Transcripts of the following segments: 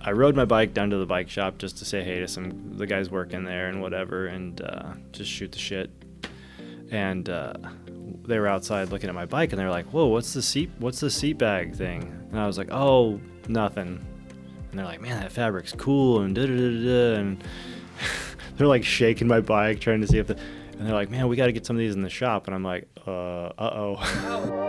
I rode my bike down to the bike shop just to say hey to some the guys working there and whatever, and uh, just shoot the shit. And uh, they were outside looking at my bike, and they were like, "Whoa, what's the seat? What's the seat bag thing?" And I was like, "Oh, nothing." And they're like, "Man, that fabric's cool," and da da da. And they're like shaking my bike, trying to see if the. And they're like, "Man, we got to get some of these in the shop." And I'm like, "Uh, uh oh."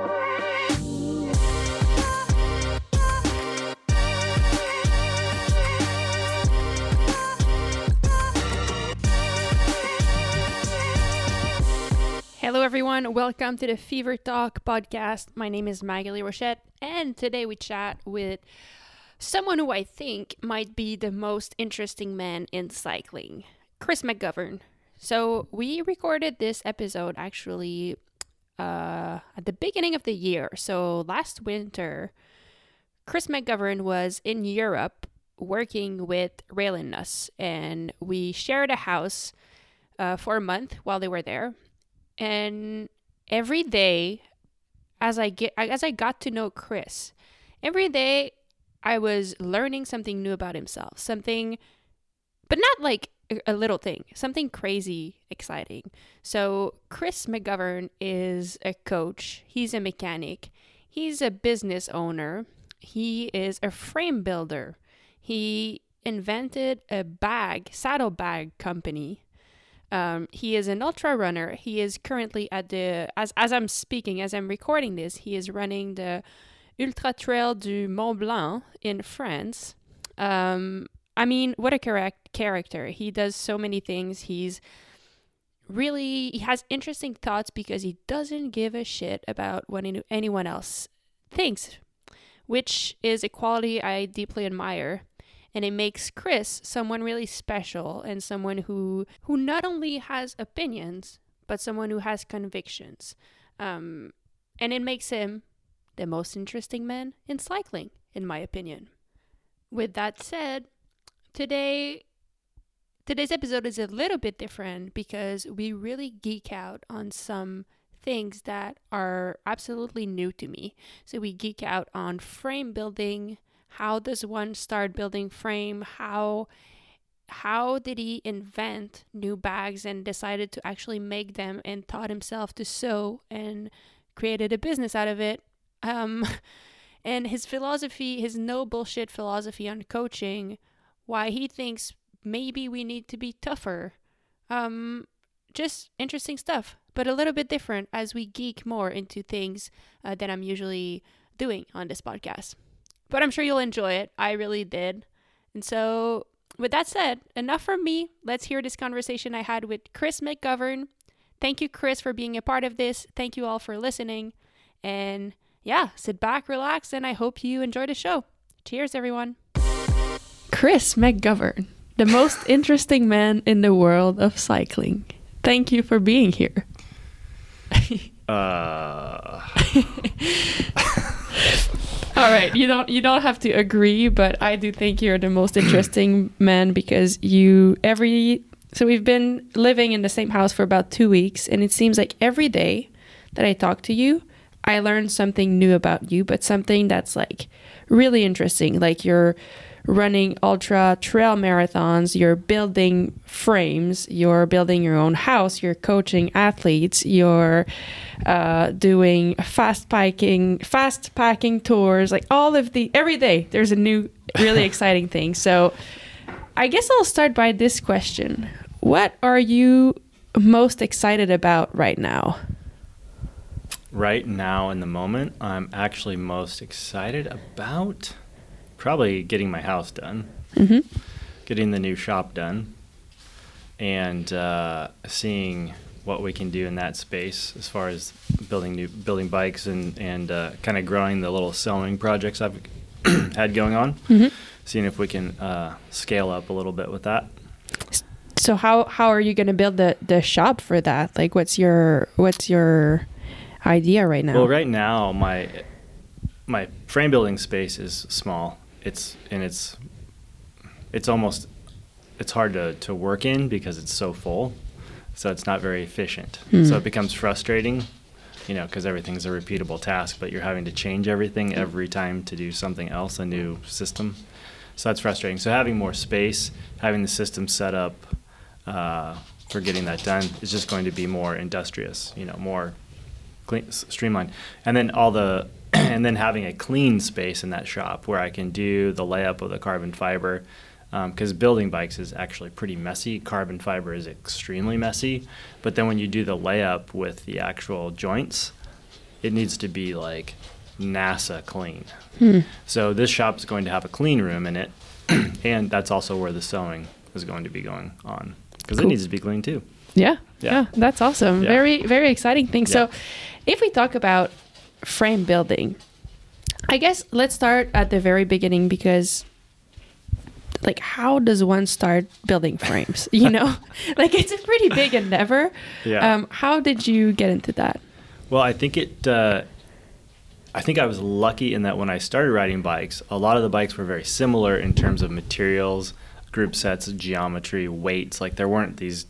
Everyone. Welcome to the Fever Talk podcast. My name is Magali Rochette, and today we chat with someone who I think might be the most interesting man in cycling, Chris McGovern. So, we recorded this episode actually uh, at the beginning of the year. So, last winter, Chris McGovern was in Europe working with Raylyn Nuss, and we shared a house uh, for a month while they were there and every day as i get as i got to know chris every day i was learning something new about himself something but not like a little thing something crazy exciting. So chris mcgovern is a coach. He's a mechanic. He's a business owner. He is a frame builder. He invented a bag saddle bag company um, he is an ultra runner. He is currently at the as as I'm speaking, as I'm recording this, he is running the Ultra Trail du Mont Blanc in France. Um, I mean, what a correct character. He does so many things. He's really he has interesting thoughts because he doesn't give a shit about what anyone else thinks, which is a quality I deeply admire and it makes Chris someone really special and someone who who not only has opinions but someone who has convictions. Um, and it makes him the most interesting man in cycling, in my opinion. With that said, today today's episode is a little bit different because we really geek out on some things that are absolutely new to me. So we geek out on frame building, how does one start building frame? How how did he invent new bags and decided to actually make them and taught himself to sew and created a business out of it? Um, and his philosophy, his no bullshit philosophy on coaching, why he thinks maybe we need to be tougher. Um, just interesting stuff, but a little bit different as we geek more into things uh, that I'm usually doing on this podcast but I'm sure you'll enjoy it. I really did. And so, with that said, enough from me. Let's hear this conversation I had with Chris McGovern. Thank you, Chris, for being a part of this. Thank you all for listening. And yeah, sit back, relax, and I hope you enjoy the show. Cheers, everyone. Chris McGovern, the most interesting man in the world of cycling. Thank you for being here. uh. All right, you don't you don't have to agree, but I do think you're the most interesting man because you every so we've been living in the same house for about 2 weeks and it seems like every day that I talk to you, I learn something new about you, but something that's like really interesting, like you're running ultra trail marathons, you're building frames, you're building your own house, you're coaching athletes, you're uh, doing fast packing, fast packing tours, like all of the every day there's a new really exciting thing. So I guess I'll start by this question. What are you most excited about right now? Right now in the moment, I'm actually most excited about probably getting my house done, mm-hmm. getting the new shop done, and uh, seeing what we can do in that space as far as building new building bikes and and uh, kind of growing the little sewing projects I've had going on. Mm-hmm. Seeing if we can uh, scale up a little bit with that. So how how are you going to build the the shop for that? Like, what's your what's your idea right now? Well, right now my my frame building space is small it's and it's it's almost it's hard to, to work in because it's so full so it's not very efficient mm. so it becomes frustrating you know because everything's a repeatable task but you're having to change everything every time to do something else a new system So that's frustrating. So having more space, having the system set up uh, for getting that done is just going to be more industrious, you know, more clean, streamlined. And then all the and then having a clean space in that shop where I can do the layup of the carbon fiber. Um, because building bikes is actually pretty messy. Carbon fiber is extremely messy. But then when you do the layup with the actual joints, it needs to be like NASA clean. Hmm. So this shop is going to have a clean room in it, and that's also where the sewing is going to be going on because Cool. it needs to be clean too. Yeah, Yeah. yeah, that's awesome. Yeah. Very, very exciting thing. So, if we talk about frame building, I guess let's start at the very beginning because, like, how does one start building frames? You know, like it's a pretty big endeavor. Yeah. Um, how did you get into that? Well, I think it. Uh, I think I was lucky in that when I started riding bikes, a lot of the bikes were very similar in terms of materials, group sets, geometry, weights. Like there weren't these,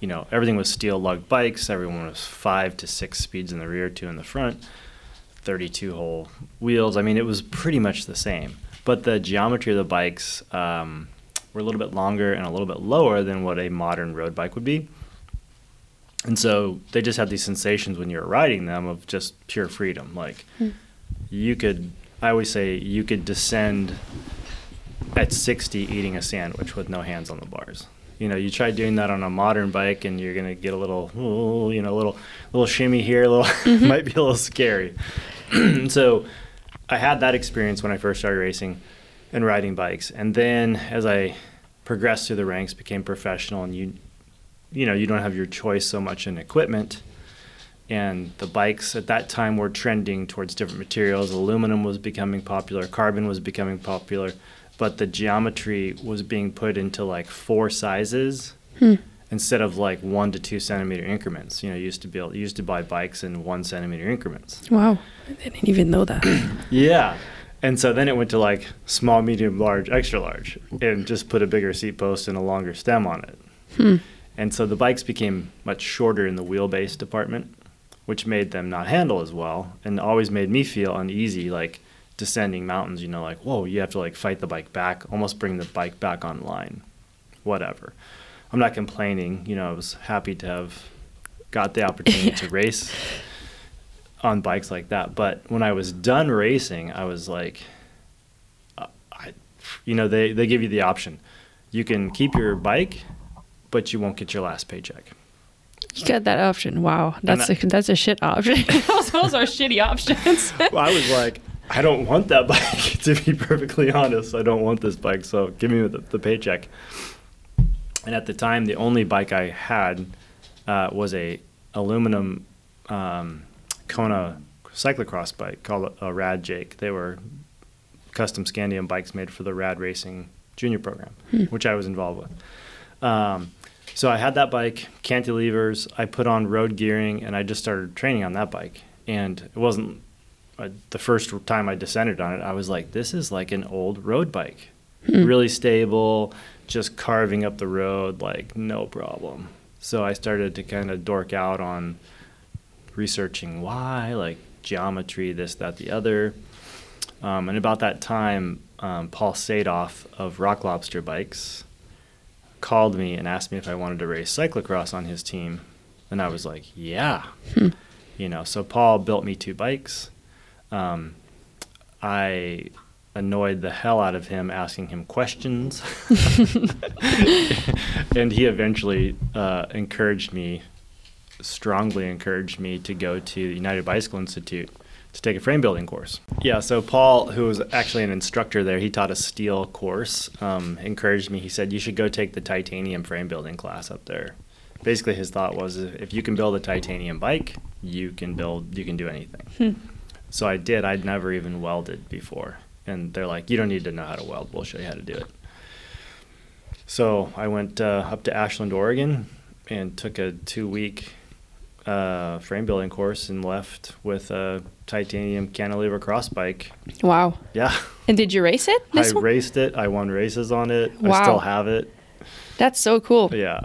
you know, everything was steel lug bikes. Everyone was five to six speeds in the rear, two in the front, 32 hole wheels. I mean, it was pretty much the same. But the geometry of the bikes um, were a little bit longer and a little bit lower than what a modern road bike would be. And so they just had these sensations when you were riding them of just pure freedom. Like you could, I always say, you could descend at 60 eating a sandwich with no hands on the bars. You know, you try doing that on a modern bike and you're gonna get a little, ooh, you know, a little, little shimmy here, a little, mm-hmm. might be a little scary. so I had that experience when I first started racing and riding bikes, and then as I progressed through the ranks, became professional, and you you know you don't have your choice so much in equipment. And the bikes at that time were trending towards different materials. Aluminum was becoming popular. Carbon was becoming popular but the geometry was being put into like four sizes hmm. instead of like one to two centimeter increments you know you used to build, used to buy bikes in one centimeter increments Wow, I didn't even know that. yeah. And so then it went to like small, medium, large, extra large, and just put a bigger seat post and a longer stem on it. Hmm. And so the bikes became much shorter in the wheelbase department, which made them not handle as well and always made me feel uneasy, like descending mountains, you know, like, whoa, you have to like fight the bike back, almost bring the bike back online. Whatever. I'm not complaining. You know, I was happy to have got the opportunity to race on bikes like that. But when I was done racing, I was like, uh, I, you know, they, they give you the option. You can keep your bike, but you won't get your last paycheck. You got that option. Wow, that's that- a, that's a shit option. those, those are shitty options. Well, I was like, I don't want that bike, to be perfectly honest. I don't want this bike, so give me the, the paycheck. And at the time, the only bike I had uh, was a aluminum um, Kona cyclocross bike called a, Rad Jake. They were custom Scandium bikes made for the Rad Racing Junior program, which I was involved with. Um, so I had that bike, cantilevers. I put on road gearing, and I just started training on that bike. And it wasn't uh, the first time I descended on it. I was like, "This is like an old road bike, really stable, just carving up the road, like no problem." So I started to kind of dork out on researching why, like geometry, this, that, the other. Um, and about that time, um, Paul Sadoff of Rock Lobster Bikes called me and asked me if I wanted to race cyclocross on his team. And I was like, yeah. You know, so Paul built me two bikes. Um, I annoyed the hell out of him asking him questions. and he eventually uh, encouraged me, strongly encouraged me to go to the United Bicycle Institute to take a frame building course. Yeah, so Paul, who was actually an instructor there, he taught a steel course, um, encouraged me. He said, You should go take the titanium frame building class up there. Basically, his thought was if you can build a titanium bike, you can build, you can do anything. So I did. I'd never even welded before. And they're like, You don't need to know how to weld, we'll show you how to do it. So I went uh, up to Ashland, Oregon, and took a two week uh, frame building course and left with a titanium cantilever cross bike. wow. Yeah, And did you race it? I one? raced it. I won races on it. Wow. I still have it. That's so cool. Yeah,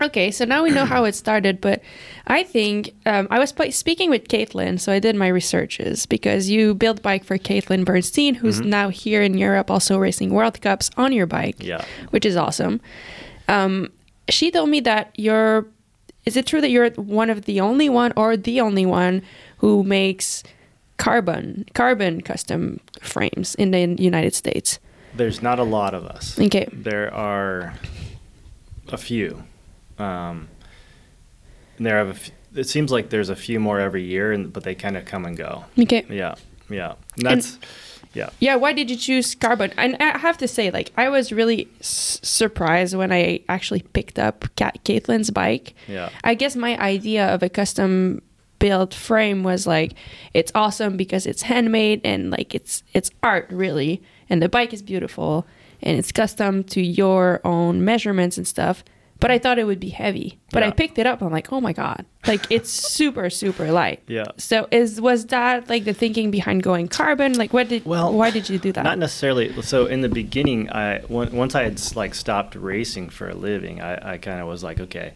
Okay, so now we know how it started, but I think um, I was speaking with Caitlin, so I did my researches because you built bike for Caitlin Bernstein, who's now here in Europe, also racing World Cups on your bike, Yeah. which is awesome. Um, she told me that you're. Is it true that you're one of the only one, or the only one, who makes carbon carbon custom frames in the United States? There's not a lot of us. Okay. There are a few. Um, and there have a f- it seems like there's a few more every year, and, but they kind of come and go. Okay. Yeah, yeah. And that's yeah. Yeah, why did you choose carbon? And I have to say, like, I was really s- surprised when I actually picked up Ca- Caitlin's bike. Yeah. I guess my idea of a custom built frame was like, it's awesome because it's handmade and like it's it's art really, and the bike is beautiful and it's custom to your own measurements and stuff. But I thought it would be heavy. But I picked it up. I'm like, oh my god, like it's super super light. Yeah. So is was that like the thinking behind going carbon? Like what did Well, why did you do that? Not necessarily. So in the beginning, I once I had like stopped racing for a living, I, I kind of was like, okay,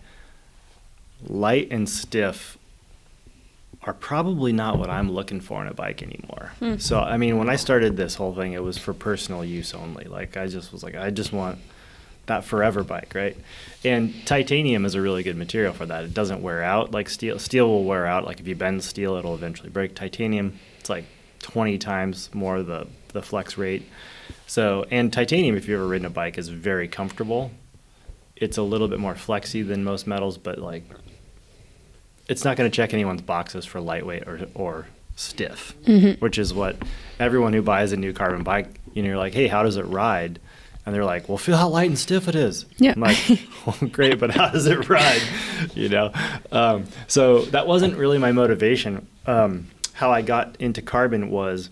light and stiff are probably not what I'm looking for in a bike anymore. Hmm. So I mean, when I started this whole thing, it was for personal use only. Like I just was like, I just want that forever bike, right? And titanium is a really good material for that. It doesn't wear out like steel. Steel will wear out. Like if you bend steel, it'll eventually break. Titanium, it's like 20 times more the the flex rate. So, and titanium, if you've ever ridden a bike, is very comfortable. It's a little bit more flexy than most metals, but like, it's not going to check anyone's boxes for lightweight or or stiff, mm-hmm. which is what everyone who buys a new carbon bike, you know, you're like, hey, how does it ride? And they're like, well, feel how light and stiff it is. Yeah. I'm like, well, great, but how does it ride? You know, um, so that wasn't really my motivation. Um, how I got into carbon was,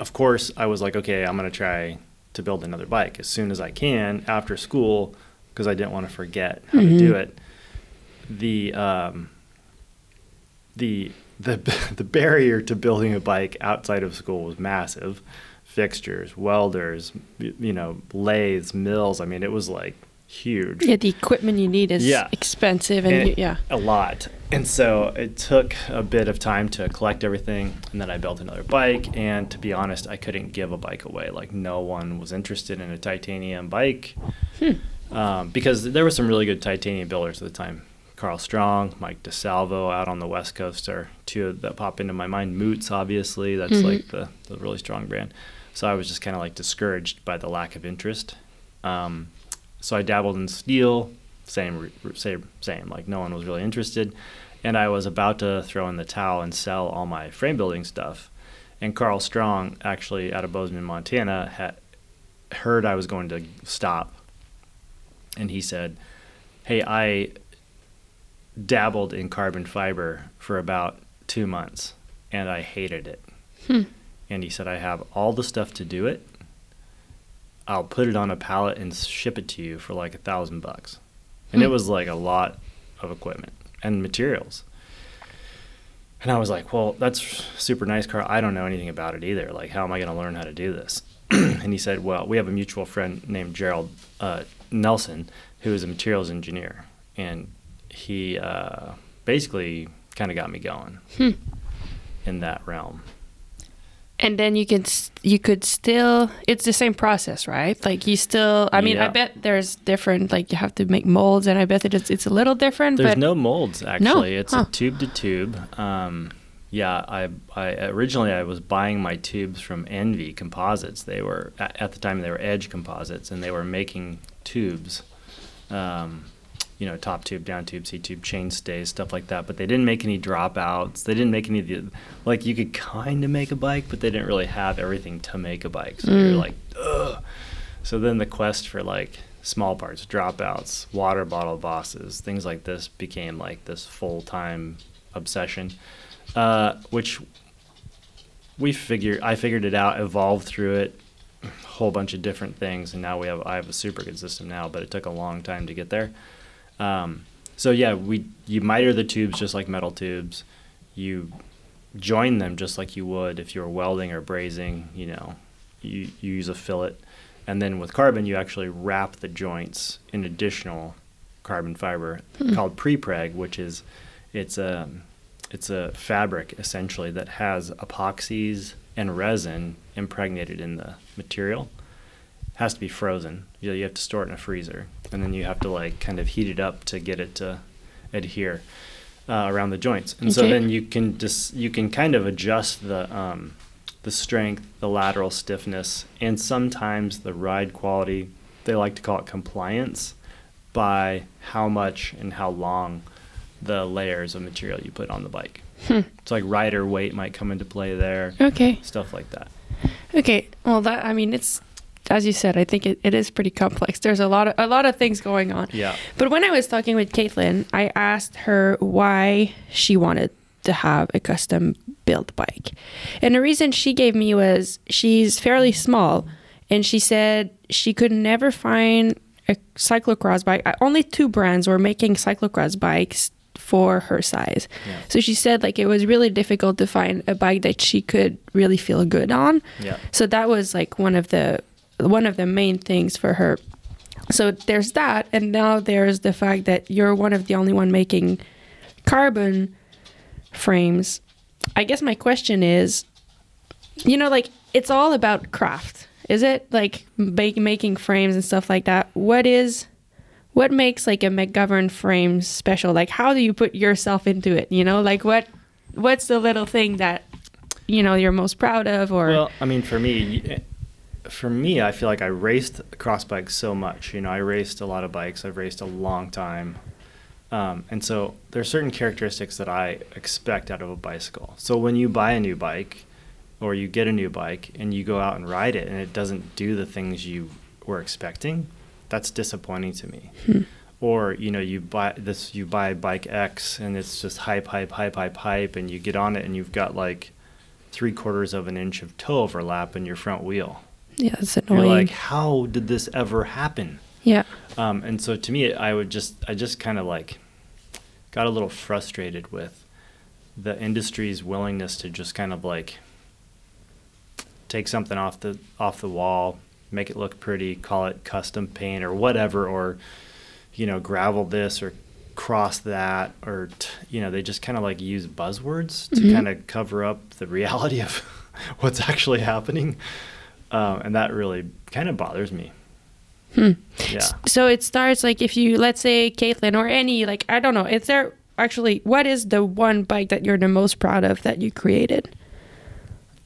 of course, I was like, okay, I'm gonna try to build another bike as soon as I can after school because I didn't want to forget how to do it. The um, the the the barrier to building a bike outside of school was massive. Fixtures, welders, you know, lathes, mills. I mean, it was like huge. yeah, the equipment you need is Yeah. expensive and, And you, yeah. a lot. And so it took a bit of time to collect everything, and then I built another bike. And to be honest, I couldn't give a bike away. Like no one was interested in a titanium bike um, because there were some really good titanium builders at the time. Carl Strong, Mike DeSalvo out on the West Coast are two that pop into my mind. Moots, obviously, that's like the, the really strong brand. So I was just kind of like discouraged by the lack of interest. Um, so I dabbled in steel, same, same, same. Like no one was really interested, and I was about to throw in the towel and sell all my frame building stuff. And Carl Strong, actually out of Bozeman, Montana, had heard I was going to stop, and he said, "Hey, I dabbled in carbon fiber for about two months, and I hated it." And he said, "I have all the stuff to do it." I'll put it on a pallet and ship it to you for like a thousand bucks. And it was like a lot of equipment and materials. And I was like, well, that's super nice, Carl. I don't know anything about it either. Like, how am I going to learn how to do this? and he said, well, we have a mutual friend named Gerald uh, Nelson, who is a materials engineer. And he uh, basically kind of got me going in that realm. And then you can you could still it's the same process, right? Like you still I mean, I bet there's different like you have to make molds and I bet that it's it's a little different, There's no molds actually. It's Huh. a tube to tube. Um, yeah, I, I originally I was buying my tubes from ENVE Composites. They were at, at the time they were Edge Composites, and they were making tubes. Um, you know, top tube, down tube, seat tube, chain stays, stuff like that. But they didn't make any dropouts. They didn't make any of the like you could kind of make a bike, but they didn't really have everything to make a bike. So you're like, ugh. So then the quest for like small parts, dropouts, water bottle bosses, things like this became like this full time obsession, uh, which we figured I figured it out, evolved through it, a whole bunch of different things, and now we have I have a super good system now, but it took a long time to get there. Um, so yeah, we you miter the tubes just like metal tubes, you join them just like you would if you were welding or brazing. You know, you, you use a fillet, and then with carbon you actually wrap the joints in additional carbon fiber Hmm. called prepreg, which is it's a it's a fabric essentially that has epoxies and resin impregnated in the material. has to be frozen. You, you have to store it in a freezer, and then you have to like kind of heat it up to get it to adhere uh, around the joints. And so then you can just you can kind of adjust the um, the strength, the lateral stiffness, and sometimes the ride quality. They like to call it compliance by how much and how long the layers of material you put on the bike. Hmm. It's like rider weight might come into play there, Okay. stuff like that. Okay. Well, that I mean, it's as you said. I think it, it is pretty complex. There's a lot of a lot of things going on. Yeah. But when I was talking with Caitlin, I asked her why she wanted to have a custom built bike. And the reason she gave me was she's fairly small and she said she could never find a cyclocross bike. Only two brands were making cyclocross bikes for her size. Yeah. So she said like it was really difficult to find a bike that she could really feel good on. Yeah. So that was like one of the one of the main things for her. So there's that, and now there's the fact that you're one of the only one making carbon frames. I guess my question is, you know, like it's all about craft, is it? Like make, making frames and stuff like that. What is what makes like a McGovern frame special? Like how do you put yourself into it? You know, like what what's the little thing that you know you're most proud of or Well, I mean, for me, for me, I feel like I raced cross bikes so much. You know, I raced a lot of bikes. I've raced a long time, um, and so there are certain characteristics that I expect out of a bicycle. So when you buy a new bike, or you get a new bike and you go out and ride it, and it doesn't do the things you were expecting, that's disappointing to me. Hmm. Or you know, you buy this, you buy bike X, and it's just hype, hype, hype, hype, hype, and you get on it, and you've got like three quarters of an inch of toe overlap in your front wheel. Yeah, it's annoying. You're like, how did this ever happen? yeah. Um, and so to me, I would just, I just kind of like got a little frustrated with the industry's willingness to just kind of like take something off the off the wall, make it look pretty, call it custom paint or whatever, or you know, gravel this or cross that, or t- you know, they just kind of like use buzzwords to Mhm. kind of cover up the reality of what's actually happening, um, and that really kind of bothers me. Hmm. Yeah. So it starts like if you let's say Caitlin or any like I don't know, is there actually what is the one bike that you're the most proud of that you created?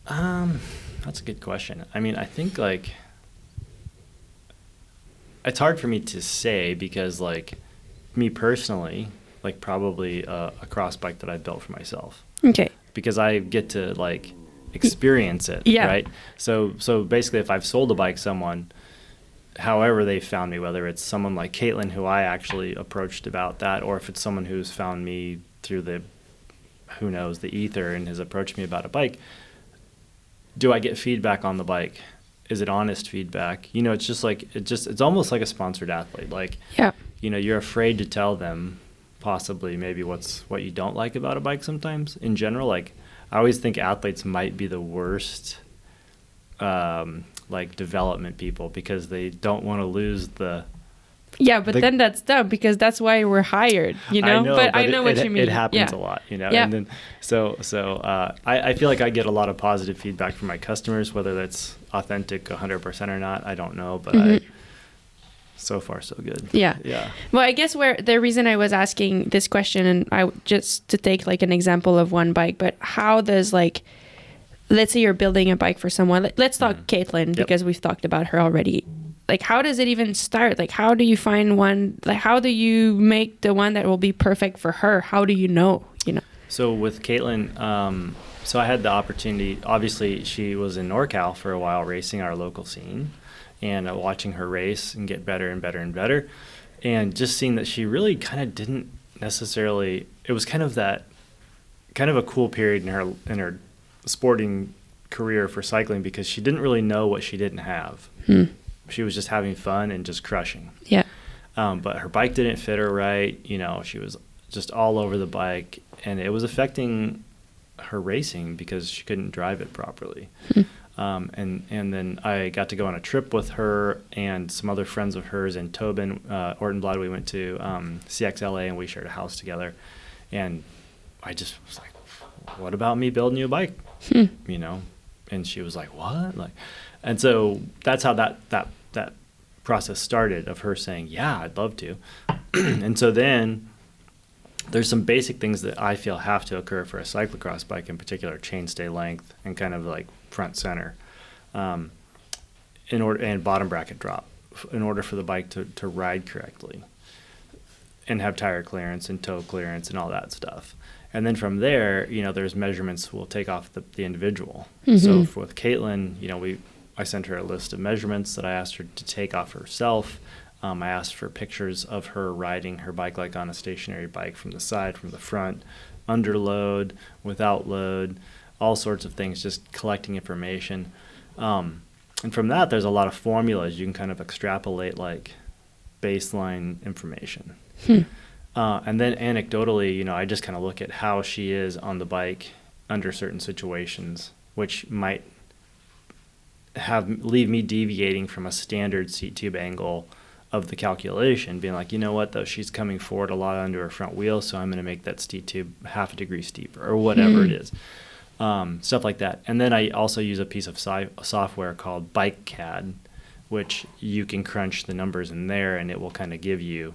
Um, that's a good question. I mean, I think like it's hard for me to say because like me personally, like probably a, a cross bike that I built for myself Okay. because I get to like experience it, Yeah. right? So so basically, if I've sold a bike someone, however they found me, whether it's someone like Caitlin who I actually approached about that, or if it's someone who's found me through the who knows the ether and has approached me about a bike, do I get feedback on the bike? Is it honest feedback? You know, it's just like it just it's almost like a sponsored athlete. Like Yeah. you know, you're afraid to tell them possibly maybe what's what you don't like about a bike sometimes. In general, like I always think athletes might be the worst um like development people because they don't want to lose the Yeah, but The- then that's dumb because that's why we're hired, you know? but, I know it, what it, you mean. It happens yeah. a lot, you know. Yeah. And then so so uh, I, I feel like I get a lot of positive feedback from my customers, whether that's authentic 100% or not. I don't know, but I Mhm. So far so good. Yeah. Yeah. Well, I guess where the reason I was asking this question, and I just to take like an example of one bike, but how does like, let's say you're building a bike for someone. Let- Let's talk Mhm. Caitlin Yep. because we've talked about her already. Like, how does it even start? Like, how do you find one? Like, how do you make the one that will be perfect for her? How do you know? You know? So with Caitlin, um, so I had the opportunity. Obviously, she was in NorCal for a while, racing our local scene, and uh, watching her race and get better and better and better, and just seeing that she really kind of didn't necessarily. It was kind of that, kind of a cool period in her in her sporting career for cycling because she didn't really know what she didn't have. Hmm. She was just having fun and just crushing. Yeah. Um, but her bike didn't fit her right. You know, she was just all over the bike, and it was affecting her racing because she couldn't drive it properly. Hmm. Um, and and then I got to go on a trip with her and some other friends of hers in Tobin, uh, Ortenblad. We went to um, CXLA and we shared a house together. And I just was like, "What about me building you a bike?" Hmm. You know, and she was like, "What?" Like, and so that's how that that that process started of her saying, "Yeah, I'd love to." and so then there's some basic things that I feel have to occur for a cyclocross bike, in particular, chainstay length and kind of like front center, um, in order and bottom bracket drop, in order for the bike to, to ride correctly, and have tire clearance and toe clearance and all that stuff. And then from there, you know, there's measurements we'll take off the, the individual. So Mhm. for, with Caitlin, you know, we I sent her a list of measurements that I asked her to take off herself. Um, I asked for pictures of her riding her bike like on a stationary bike from the side, from the front, under load, without load, all sorts of things, just collecting information. Um, and from that, there's a lot of formulas you can kind of extrapolate like baseline information. Hmm. Uh, and then anecdotally, you know, I just kind of look at how she is on the bike under certain situations, which might have leave me deviating from a standard seat tube angle of the calculation, being like, you know what, though she's coming forward a lot under her front wheel, so I'm going to make that seat tube half a degree steeper or whatever Hmm. it is, um, stuff like that. And then I also use a piece of sci- software called BikeCAD, which you can crunch the numbers in there, and it will kind of give you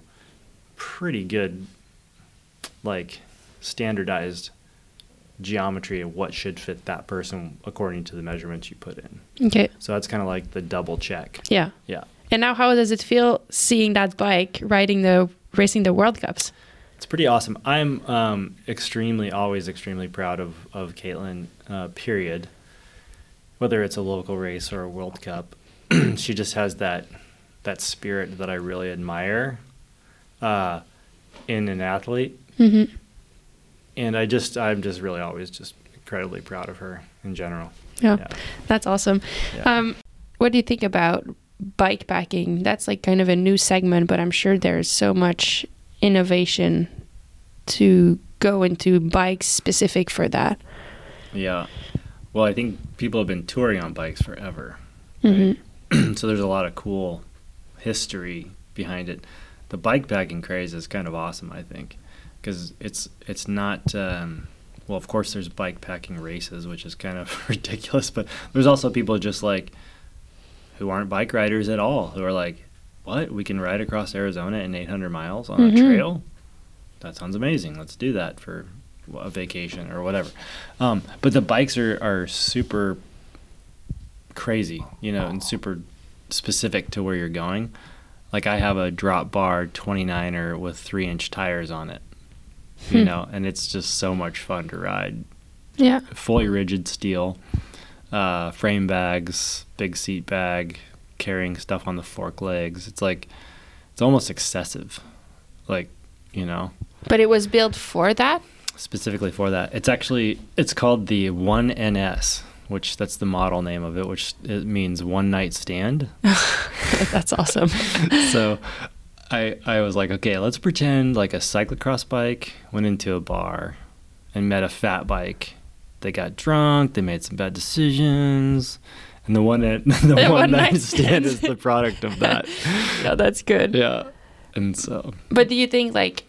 pretty good, like standardized geometry of what should fit that person according to the measurements you put in. Okay. So that's kind of like the double check. Yeah. Yeah. And now, how does it feel seeing that bike riding the racing the World Cups? It's pretty awesome. I'm um, extremely, always extremely proud of, of Caitlin, uh, period. Whether it's a local race or a World Cup, she just has that that spirit that I really admire uh, in an athlete. Mm-hmm. And I just, I'm just really always just incredibly proud of her in general. Yeah. Yeah. That's awesome. Yeah. Um, what do you think about bike packing? That's like kind of a new segment, but I'm sure there's so much innovation to go into bikes specific for that. Yeah. Well, I think people have been touring on bikes forever. Mhm. so there's a lot of cool history behind it. The bike packing craze is kind of awesome, I think, because it's it's not. Um, well, of course, there's bike packing races, which is kind of ridiculous, but there's also people just like who aren't bike riders at all who are like, "What? We can ride across Arizona in 800 miles on Mhm. a trail? That sounds amazing. Let's do that for a vacation or whatever." Um, but the bikes are are super crazy, you know, and super specific to where you're going. Like I have a drop bar 29er with three inch tires on it, you Hmm. know, and it's just so much fun to ride. Yeah. Fully rigid steel, uh, frame bags, big seat bag, carrying stuff on the fork legs. It's like, it's almost excessive. Like, you know, But it was built for that. specifically for that. It's actually it's called the 1NS, which that's the model name of it, which it means one night stand. That's awesome. so I I was like, okay, let's pretend like a cyclocross bike went into a bar and met a fat bike. They got drunk, they made some bad decisions, and the one the, The one, one night night stand is the product of that. yeah, that's good. yeah. And so But do you think like,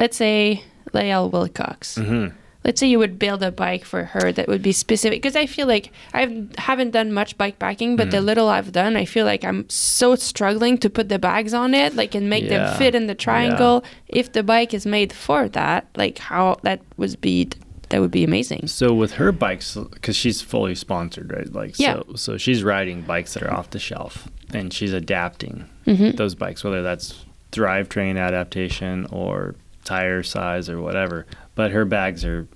let's say Lael Wilcox, mhm. let's say you would build a bike for her that would be specific because i feel like i haven't done much bike packing but the Mm. little i've done i feel like i'm so struggling to put the bags on it like and make Yeah. them fit in the triangle if the bike is made for that like how that would be that would be amazing So with her bikes, because she's fully sponsored, right? Like, Yeah. so so she's riding bikes that are off the shelf, and she's adapting Mhm. those bikes, whether that's drivetrain adaptation or tire size or whatever. But her bags are,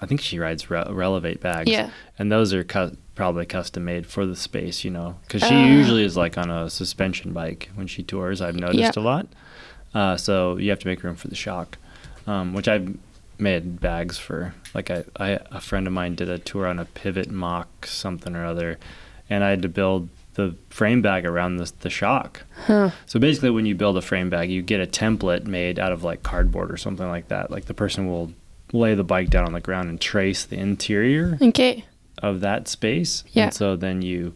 I think she rides Re- Revelate bags, Yeah. and those are cu- probably custom made for the space, you know, because she Ah. usually is like on a suspension bike when she tours. I've noticed a lot. Uh, so you have to make room for the shock, um, which I've made bags for. Like I, I, a friend of mine did a tour on a Pivot Mach something or other, and I had to build the frame bag around the the shock. huh. So basically, when you build a frame bag, you get a template made out of like cardboard or something like that. Like the person will lay the bike down on the ground and trace the interior, okay of that space. Yeah. And so then you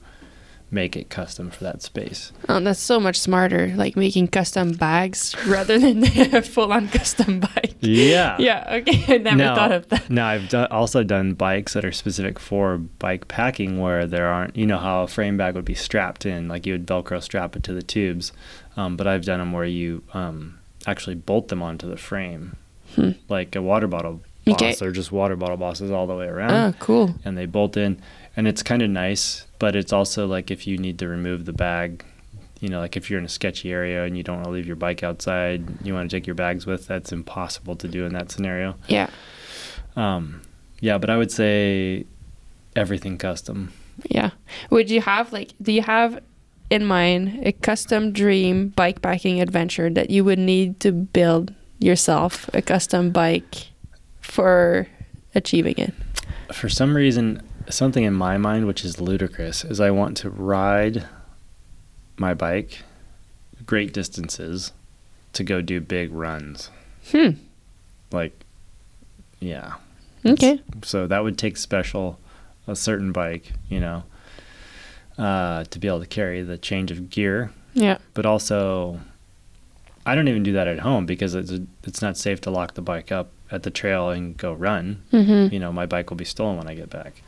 make it custom for that space. Oh, that's so much smarter, like making custom bags rather than a full-on custom bike. Yeah. Yeah. Okay. I never No. thought of that. Now I've done, also done bikes that are specific for bike packing where there aren't, you know, how a frame bag would be strapped in, like you would Velcro strap it to the tubes. Um, but I've done them where you um, actually bolt them onto the frame, Hmm. like a water bottle boss Okay. or just water bottle bosses all the way around. Oh, cool. and they bolt in and it's kind of nice but it's also like if you need to remove the bag you know like if you're in a sketchy area and you don't want to leave your bike outside you want to take your bags with that's impossible to do in that scenario Yeah. um, yeah but i would say everything custom Yeah. Would you have like do you have in mind a custom dream bike packing adventure that you would need to build yourself a custom bike for achieving it? for some reason something in my mind which is ludicrous is i want to ride my bike great distances to go do big runs Hmm. like yeah Okay. so that would take special a certain bike you know uh, to be able to carry the change of gear Yeah. but also i don't even do that at home because it's it's not safe to lock the bike up at the trail and go run Mm-hmm. you know my bike will be stolen when i get back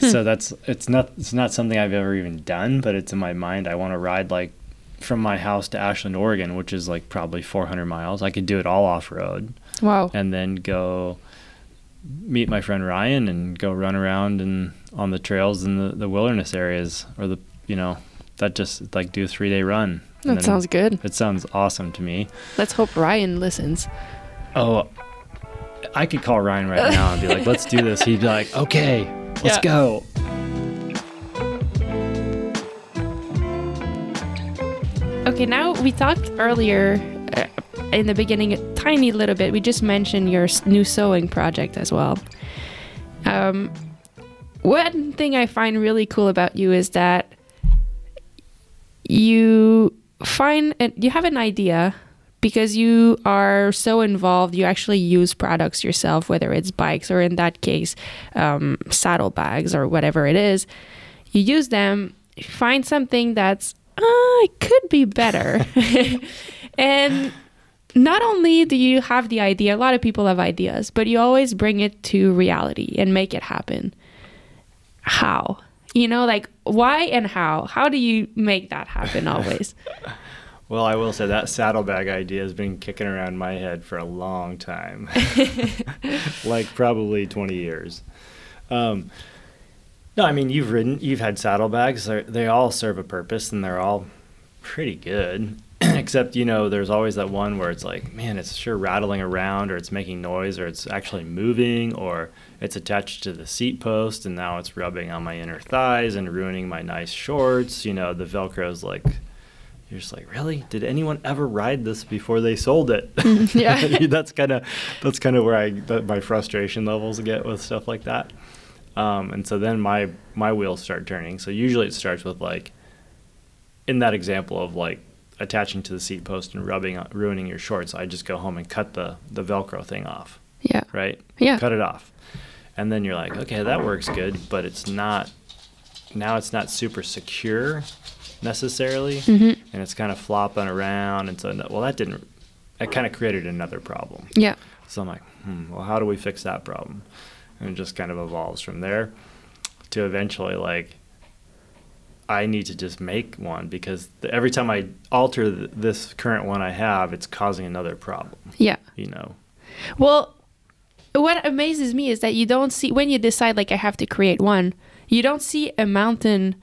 Hmm. so that's it's not it's not something i've ever even done but it's in my mind i want to ride like from my house to ashland oregon which is like probably 400 miles i could do it all off road Wow. and then go meet my friend Ryan and go run around and on the trails in the, the wilderness areas or the you know that just like do a three day run. That sounds good. It sounds awesome to me. Let's hope Ryan listens. Oh, I could call Ryan right now and be like, "Let's do this." He'd be like, "Okay, let's Yeah. go." Okay, now we talked earlier uh, in the beginning a tiny little bit. We just mentioned your new sewing project as well. Um, one thing I find really cool about you is that you find and you have an idea because you are so involved. You actually use products yourself, whether it's bikes or in that case, um, saddlebags or whatever it is. You use them, find something that's uh, it could be better. and not only do you have the idea, a lot of people have ideas, but you always bring it to reality and make it happen. How? You know, like why and how? How do you make that happen always? Well, I will say that saddlebag idea has been kicking around my head for a long time, like probably 20 years. Um, no, I mean you've ridden, you've had saddlebags. They they all serve a purpose, and they're all pretty good. Except you know, there's always that one where it's like, man, it's sure rattling around, or it's making noise, or it's actually moving, or it's attached to the seat post, and now it's rubbing on my inner thighs and ruining my nice shorts. You know, the Velcro's like you're just like, really? Did anyone ever ride this before they sold it? yeah. that's kind of that's kind of where I my frustration levels get with stuff like that. Um, and so then my my wheels start turning. So usually it starts with like, in that example of like attaching to the seat post and rubbing ruining your shorts. I just go home and cut the the Velcro thing off, Yeah. right? Yeah. Cut it off, and then you're like, okay, that works good, but it's not. Now it's not super secure necessarily Mm-hmm. and it's kind of flopping around. And so, well, that didn't, that kind of created another problem. Yeah. So I'm like, hmm, well, how do we fix that problem? And it just kind of evolves from there to eventually like, I need to just make one because the, every time I alter th- this current one I have, it's causing another problem, Yeah. you know? Well, what amazes me is that you don't see when you decide like I have to create one, you don't see a mountain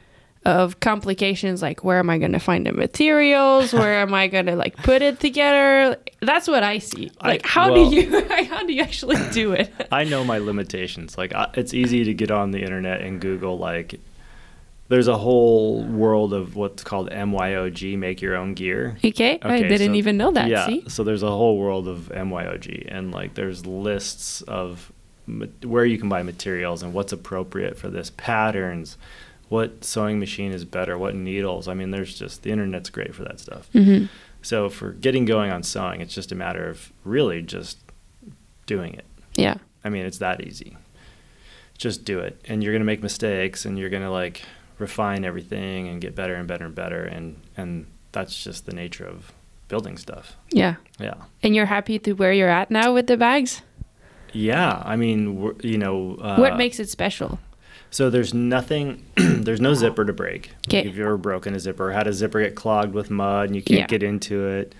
of complications like where am I going to find the materials, where am I going to like put it together? That's what I see. I- Like how well- do you how do you actually do it? I know my limitations. Like I, it's easy to get on the internet and Google like there's a whole world of what's called MYOG, make your own gear. Okay, I didn't so- even know that. Yeah, See? so there's a whole world of MYOG and like there's lists of where you can buy materials and what's appropriate for this patterns, what sewing machine is better, what needles. I mean, there's just the internet's great for that stuff. Mm-hmm. So for getting going on sewing, it's just a matter of really just doing it. Yeah. I mean, it's that easy. just do it. And you're gonna make mistakes, and you're gonna like refine everything and get better and better and better. And and that's just the nature of building stuff. Yeah. Yeah. And you're happy to where you're at now with the bags? Yeah. I mean, you know, uh, what makes it special? So there's nothing, there's no zipper to break. Like if you've ever broken a zipper, or had a zipper get clogged with mud and you can't Yeah. get into it,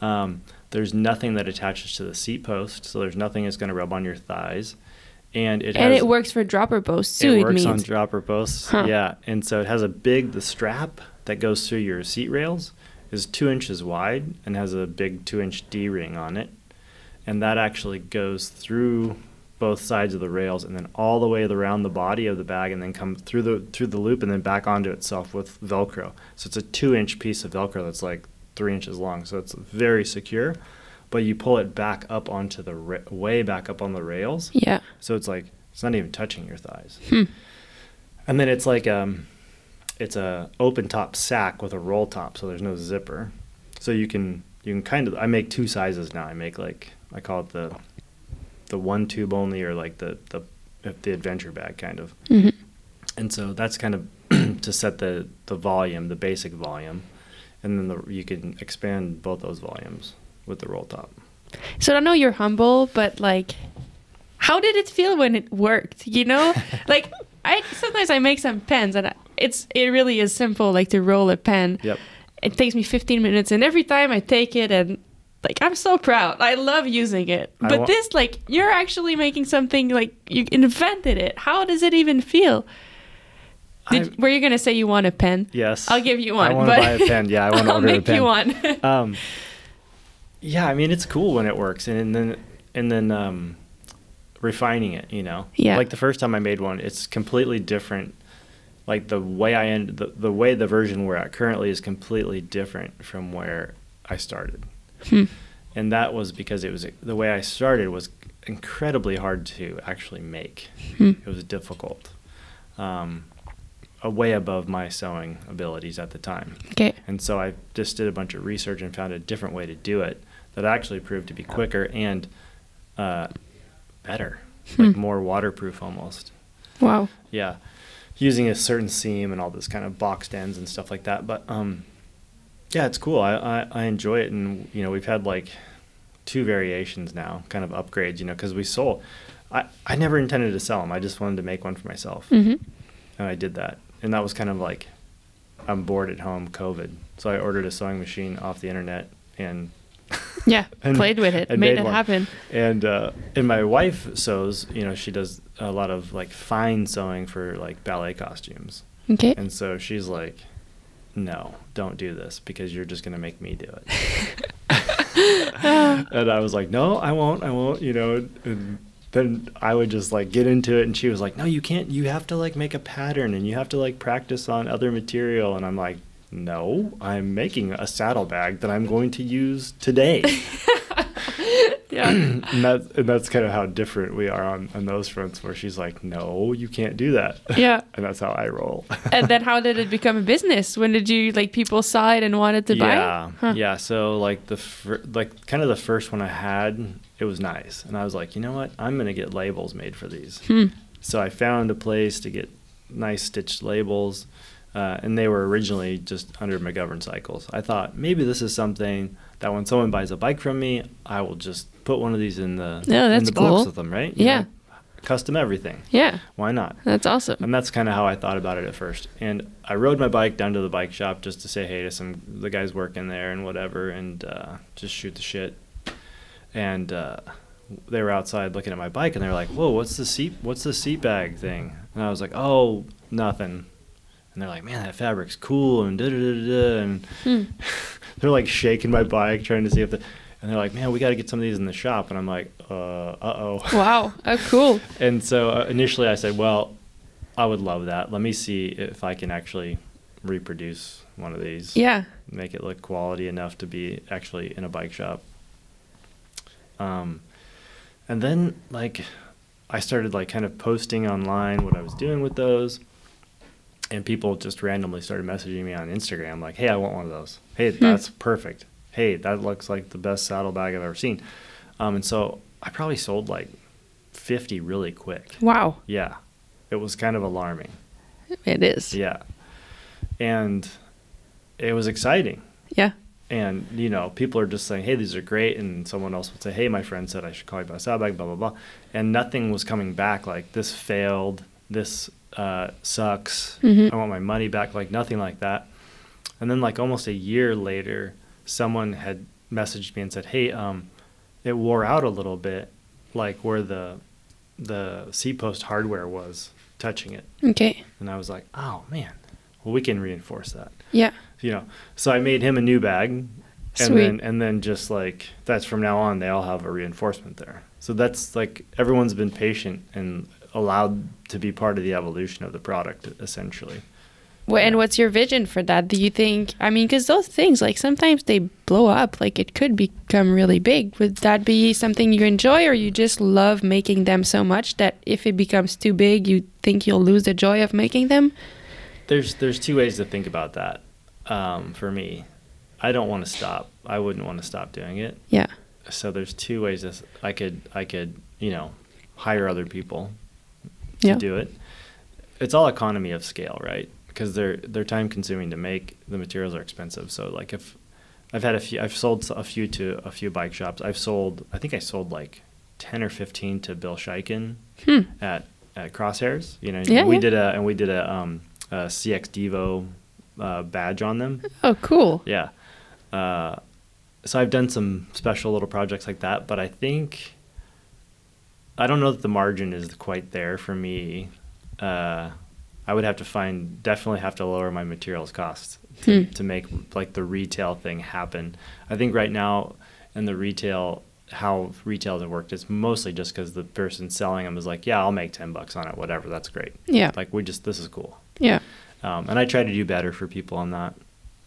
um, there's nothing that attaches to the seat post. So there's nothing that's going to rub on your thighs. And it and has, it works for dropper posts too. it It, works on dropper posts. Huh. Yeah. And so it has a big, the strap that goes through your seat rails is two inches wide and has a big two inch D ring on it. And that actually goes through both sides of the rails and then all the way around the body of the bag and then come through the through the loop and then back onto itself with Velcro. So it's a two inch piece of Velcro that's like three inches long. So it's very secure. But you pull it back up onto the ra- way back up on the rails. Yeah. So it's like it's not even touching your thighs. Hmm. And then it's like um it's a open top sack with a roll top, so there's no zipper. So you can you can kind of I make two sizes now. I make like I call it the the one tube only or like the the the adventure bag kind of. hmm And so that's kind of to set the the volume, the basic volume, and then the, you can expand both those volumes with the roll top. So I know you're humble, but like, how did it feel when it worked? You know, like I sometimes I make some pens and I, it's it really is simple, like to roll a pen. Yep. It takes me 15 minutes, and every time I take it and like I'm so proud. I love using it. But wa- this, like, you're actually making something like you invented it. How does it even feel? Did, were you gonna say you want a pen? Yes. I'll give you one. I want to buy a pen. Yeah, I want to order a pen. you one. um, yeah, I mean it's cool when it works, and, then and then um, refining it. You know, Yeah. Like the first time I made one, it's completely different. Like the way I end, the, the way the version we're at currently is completely different from where I started, Hmm. and that was because it was the way I started was incredibly hard to actually make. Hmm. It was difficult, um, way above my sewing abilities at the time. Okay. And so I just did a bunch of research and found a different way to do it that actually proved to be quicker and uh, better, Hmm. like more waterproof almost. Wow. Yeah, using a certain seam and all this kind of boxed ends and stuff like that. But um, yeah, it's cool. I, I I enjoy it, and you know we've had like two variations now, kind of upgrades. You know, because we sold. I I never intended to sell them. I just wanted to make one for myself hmm and I did that. And that was kind of like I'm bored at home, COVID. So I ordered a sewing machine off the internet and Yeah. And- played with it. Made, made it one. happen. and uh, and my wife sews. You know, she does a lot of like fine sewing for like ballet costumes. Okay. And so she's like, "No, don't do this because you're just gonna make me do it." and I was like, "No, I won't. I won't." You know. And then I would just like get into it, and she was like, "No, you can't. You have to like make a pattern, and you have to like practice on other material." And I'm like, "No, I'm making a saddlebag that I'm going to use today." yeah. and that's and that's kind of how different we are on on those fronts. Where she's like, "No, you can't do that." Yeah. and that's how I roll. and then how did it become a business? When did you like people saw it and wanted to buy yeah, it? Huh. yeah. So like the fir- like kind of the first one I had, it was nice, and I was like, you know what, I'm gonna get labels made for these. Hmm. So I found a place to get nice stitched labels, uh, and they were originally just under McGovern cycles. I thought maybe this is something that when someone buys a bike from me, I will just put one of these in the Yeah, in the cool. box with them, right? You Yeah. know, custom everything. Yeah. Why not? That's awesome. And that's kind of how I thought about it at first. And I rode my bike down to the bike shop just to say hey to some the guys working there and whatever, and uh, just shoot the shit. And uh, they were outside looking at my bike, and they were like, "Whoa, what's the seat? What's the seat bag thing?" And I was like, "Oh, nothing." And they're like, "Man, that fabric's cool," and da da da da. And Hmm. they're like shaking my bike, trying to see if the. And they're like, "Man, we got to get some of these in the shop." And I'm like, "Uh, uh oh." Wow. Oh, cool. And so uh, initially I said, well, I would love that. Let me see if I can actually reproduce one of these. Yeah. Make it look quality enough to be actually in a bike shop. Um, and then like I started like kind of posting online what I was doing with those. And people just randomly started messaging me on Instagram like, "Hey, I want one of those. Hey, that's perfect. Hey, that looks like the best saddlebag I've ever seen." Um, and so I probably sold like 50 really quick. Wow. Yeah. it was kind of alarming. It is. Yeah. And it was exciting. Yeah. And, you know, people are just saying, hey, these are great. And someone else would say, hey, my friend said I should call you about a saddlebag, blah, blah, blah. And nothing was coming back like this failed, this uh, sucks, Mhm. I want my money back, like nothing like that. And then, like, almost a year later, someone had messaged me and said, hey, um, it wore out a little bit, like where the the seat post hardware was touching it. Okay. And I was like, oh man, well we can reinforce that. Yeah. You know, so I made him a new bag, and Sweet. then and then just like that's from now on they all have a reinforcement there. So that's like everyone's been patient and allowed to be part of the evolution of the product essentially. Well, and what's your vision for that? Do you think? I mean, because those things, like sometimes they blow up, like it could become really big. Would that be something you enjoy, or you just love making them so much that if it becomes too big, you think you'll lose the joy of making them? There's there's two ways to think about that. Um, for me, I don't want to stop. I wouldn't want to stop doing it. Yeah. So there's two ways this I could I could you know hire other people to Yeah. do it. It's all economy of scale, right? Because they're they're time consuming to make. The materials are expensive. So like if I've had a few, I've sold a few to a few bike shops. I've sold, I think I sold like ten or fifteen to Bill Schieken Hmm. at at Crosshairs. You know, Yeah, we yeah. did a and we did a, um, a CX Devo uh, badge on them. Oh, cool. Yeah. Uh, so I've done some special little projects like that, but I think I don't know that the margin is quite there for me. Uh, I would have to find definitely have to lower my materials costs to, Hmm. to make like the retail thing happen. I think right now in the retail how retail has worked is mostly just because the person selling them is like, yeah, I'll make ten bucks on it, whatever, that's great. Yeah. Like we just this is cool Yeah. um, and I try to do better for people on that.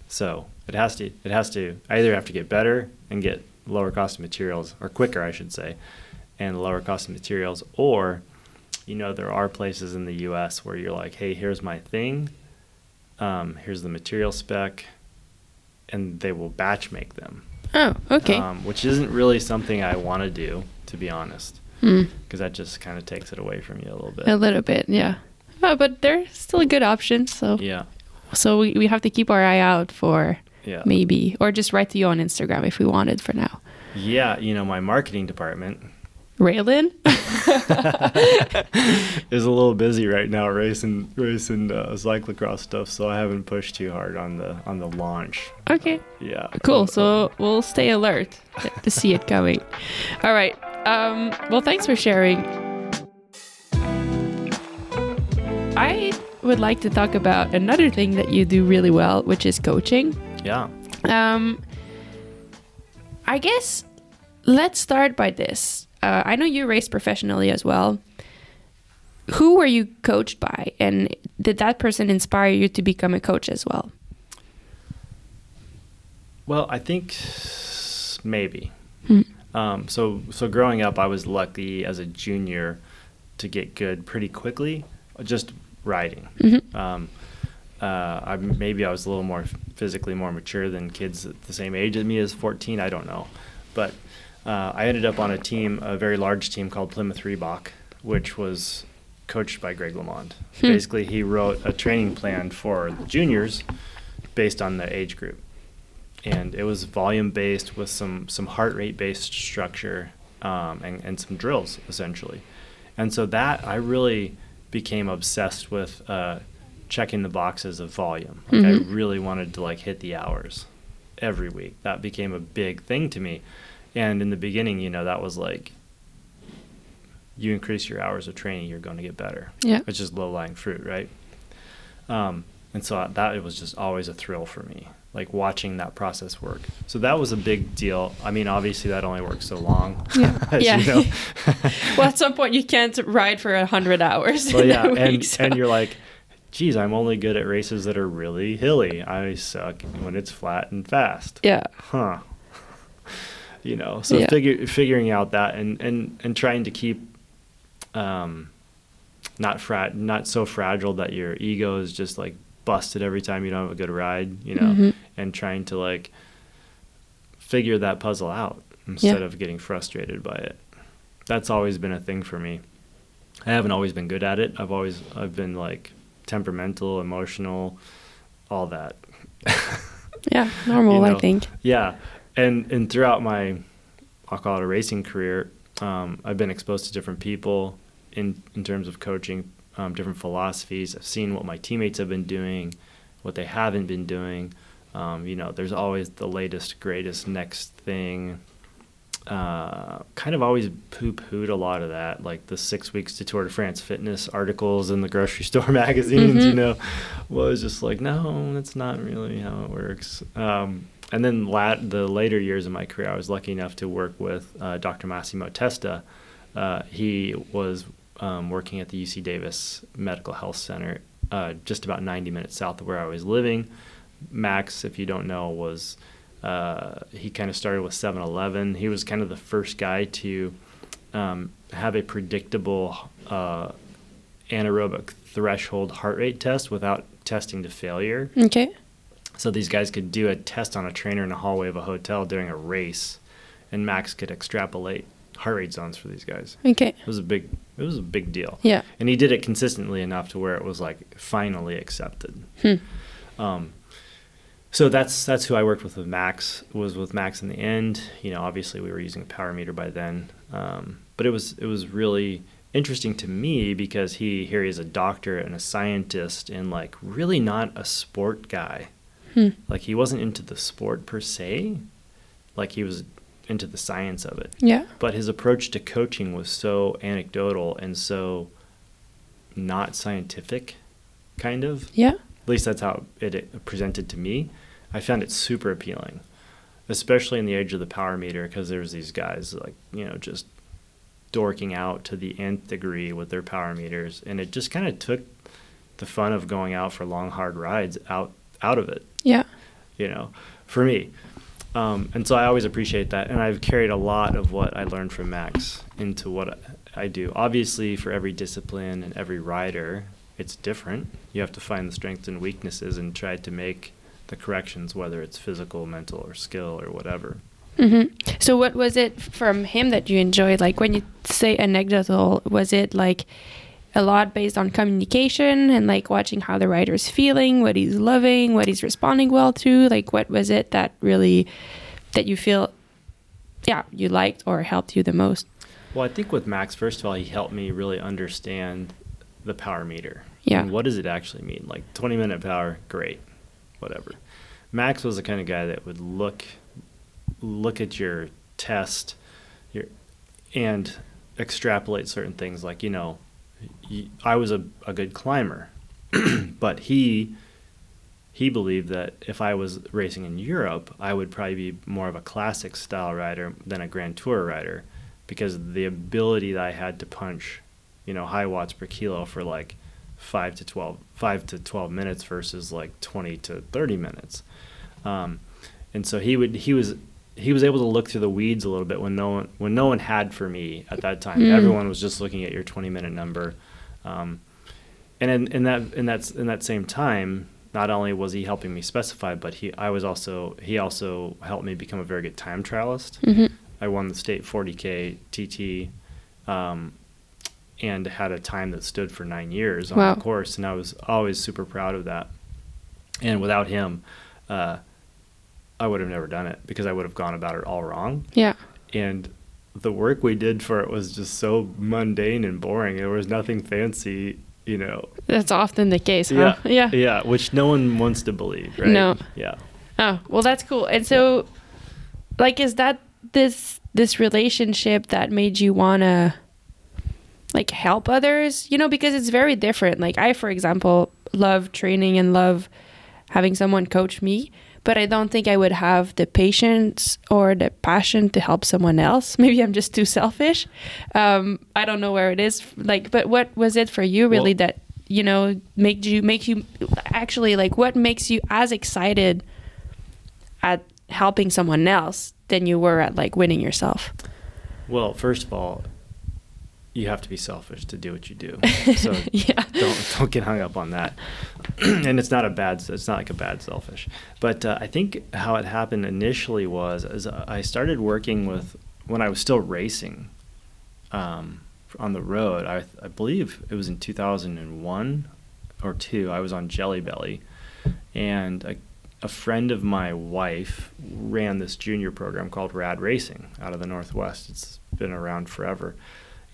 So it has to it has to I either have to get better and get lower cost of materials or quicker I should say, and lower cost of materials, or you know there are places in the U.S. where you're like, hey, here's my thing, um, here's the material spec, and they will batch make them. Oh, okay. Um, which isn't really something I want to do, to be honest, Hmm. because that just kind of takes it away from you a little bit. A little bit, yeah. Oh, but they're still a good option. So, Yeah, so we, we have to keep our eye out for yeah. maybe, or just write to you on Instagram if we wanted for now. Yeah, you know, my marketing department Raylyn? is a little busy right now racing racing uh, cyclocross stuff, so I haven't pushed too hard on the on the launch. okay. Yeah. Cool. Uh, So we'll stay alert to see it coming. All right. Um, well, thanks for sharing. I would like to talk about another thing that you do really well, which is coaching. yeah. Um, I guess let's start by this. Uh, I know you race professionally as well. Who were you coached by, and did that person inspire you to become a coach as well? Well, I think maybe. Hmm. Um, so so growing up, I was lucky as a junior to get good pretty quickly, just riding. Mhm. Um, uh, I, maybe I was a little more physically more mature than kids at the same age as me as 14. I don't know, but uh, I ended up on a team, a very large team called Plymouth Reebok, which was coached by Greg LeMond. Hmm. Basically, he wrote a training plan for the juniors based on the age group, and it was volume based with some some heart rate based structure um, and and some drills essentially, and so that I really became obsessed with uh, checking the boxes of volume. Like Mhm. I really wanted to like hit the hours every week. That became a big thing to me, and in the beginning, you know, that was like you increase your hours of training, you're going to get better. Yeah. It's just low lying fruit, right? Um, and so that it was just always a thrill for me, like watching that process work. So that was a big deal. I mean, obviously that only works so long. Yeah. Yeah. Well, at some point, you can't ride for a hundred hours. well, yeah, week, and so- and you're like, geez, I'm only good at races that are really hilly. I suck when it's flat and fast. yeah, Huh. You know, so Yeah. figure, figuring out that and, and, and trying to keep um, not fra- not so fragile that your ego is just like busted every time you don't have a good ride, you know, Mhm. and trying to like figure that puzzle out instead of getting frustrated by it. That's always been a thing for me. I haven't always been good at it. I've always I've been like temperamental, emotional, all that. Yeah, normal, You I think. Yeah, and and throughout my, I'll call it a racing career, um, I've been exposed to different people in in terms of coaching, um, different philosophies. I've seen what my teammates have been doing, what they haven't been doing. Um, you know, there's always the latest, greatest, next thing. Uh, kind of always poo-pooed a lot of that, like the six weeks to Tour de France fitness articles in the grocery store magazines. You Mhm. know, was just like, no, that's not really how it works. Um, and then the later years of my career, I was lucky enough to work with uh, Dr. Massimo Testa. Uh, he was um, working at the UC Davis Medical Health Center, uh, just about 90 minutes south of where I was living. Max, if you don't know, was uh, he kind of started with 7-Eleven. He was kind of the first guy to um, have a predictable uh, anaerobic threshold heart rate test without testing to failure. Okay. So these guys could do a test on a trainer in a hallway of a hotel during a race, and Max could extrapolate heart rate zones for these guys. Okay. It was a big, it was a big deal, Yeah. and he did it consistently enough to where it was like finally accepted. Hmm. Um, so that's that's who I worked with with Max was with Max in the end. You know, obviously we were using a power meter by then, um, but it was it was really interesting to me because he here he is a doctor and a scientist and like really not a sport guy. Hmm. Like he wasn't into the sport per se, like he was into the science of it. Yeah. But his approach to coaching was so anecdotal and so not scientific, kind of Yeah. at least that's how it, it presented to me. I found it super appealing, especially in the age of the power meter, because there's these guys like you know just dorking out to the nth degree with their power meters, and it just kind of took the fun of going out for long hard rides out out of it. Yeah. You know, for me. Um, and so I always appreciate that, and I've carried a lot of what I learned from Max into what I do. Obviously, for every discipline and every rider, it's different. You have to find the strengths and weaknesses and try to make the corrections, whether it's physical, mental, or skill, or whatever. Mm-hmm. So, what was it from him that you enjoyed? Like when you say anecdotal, was it like a lot based on communication and like watching how the writer's feeling, what he's loving, what he's responding well to? Like, what was it that really that you feel, yeah, you liked or helped you the most? Well, I think with Max, first of all, he helped me really understand the power meter. Yeah. And what does it actually mean? Like 20 minute power, great, whatever. Max was the kind of guy that would look look at your test your and extrapolate certain things like, you know, I was a, a good climber, but he he believed that if I was racing in Europe, I would probably be more of a classic style rider than a Grand Tour rider because the ability that I had to punch, you know, high watts per kilo for like five to 12, five to 12 minutes versus like 20 to 30 minutes. Um, and so he would, he was, he was able to look through the weeds a little bit when no one, when no one had for me at that time. Mm. Everyone was just looking at your 20 minute number. Um, and in, in that, in that, in that same time, not only was he helping me specify, but he, I was also, he also helped me become a very good time trialist. hmm I won the state 40k TT, um, and had a time that stood for nine years on Wow. the course, and I was always super proud of that. And without him, uh, I would have never done it because I would have gone about it all wrong. Yeah. And the work we did for it was just so mundane and boring. There was nothing fancy, you know. That's often the case, huh? Yeah, yeah, which no one wants to believe, right? No. Yeah. Oh, well that's cool. And so like is that this this relationship that made you want to like help others, you know, because it's very different. Like I for example love training and love having someone coach me, but I don't think I would have the patience or the passion to help someone else. Maybe I'm just too selfish. Um I don't know where it is like but what was it for you really Well- that you know make you make you actually like what makes you as excited at helping someone else than you were at like winning yourself. Well, first of all, you have to be selfish to do what you do. So yeah. don't don't get hung up on that. and it's not a bad. It's not like a bad selfish. But uh, I think how it happened initially was as I started working with when I was still racing. Um, on the road. I I believe it was in 2001 or two. I was on Jelly Belly, and a, a friend of my wife ran this junior program called Rad Racing out of the Northwest. It's been around forever,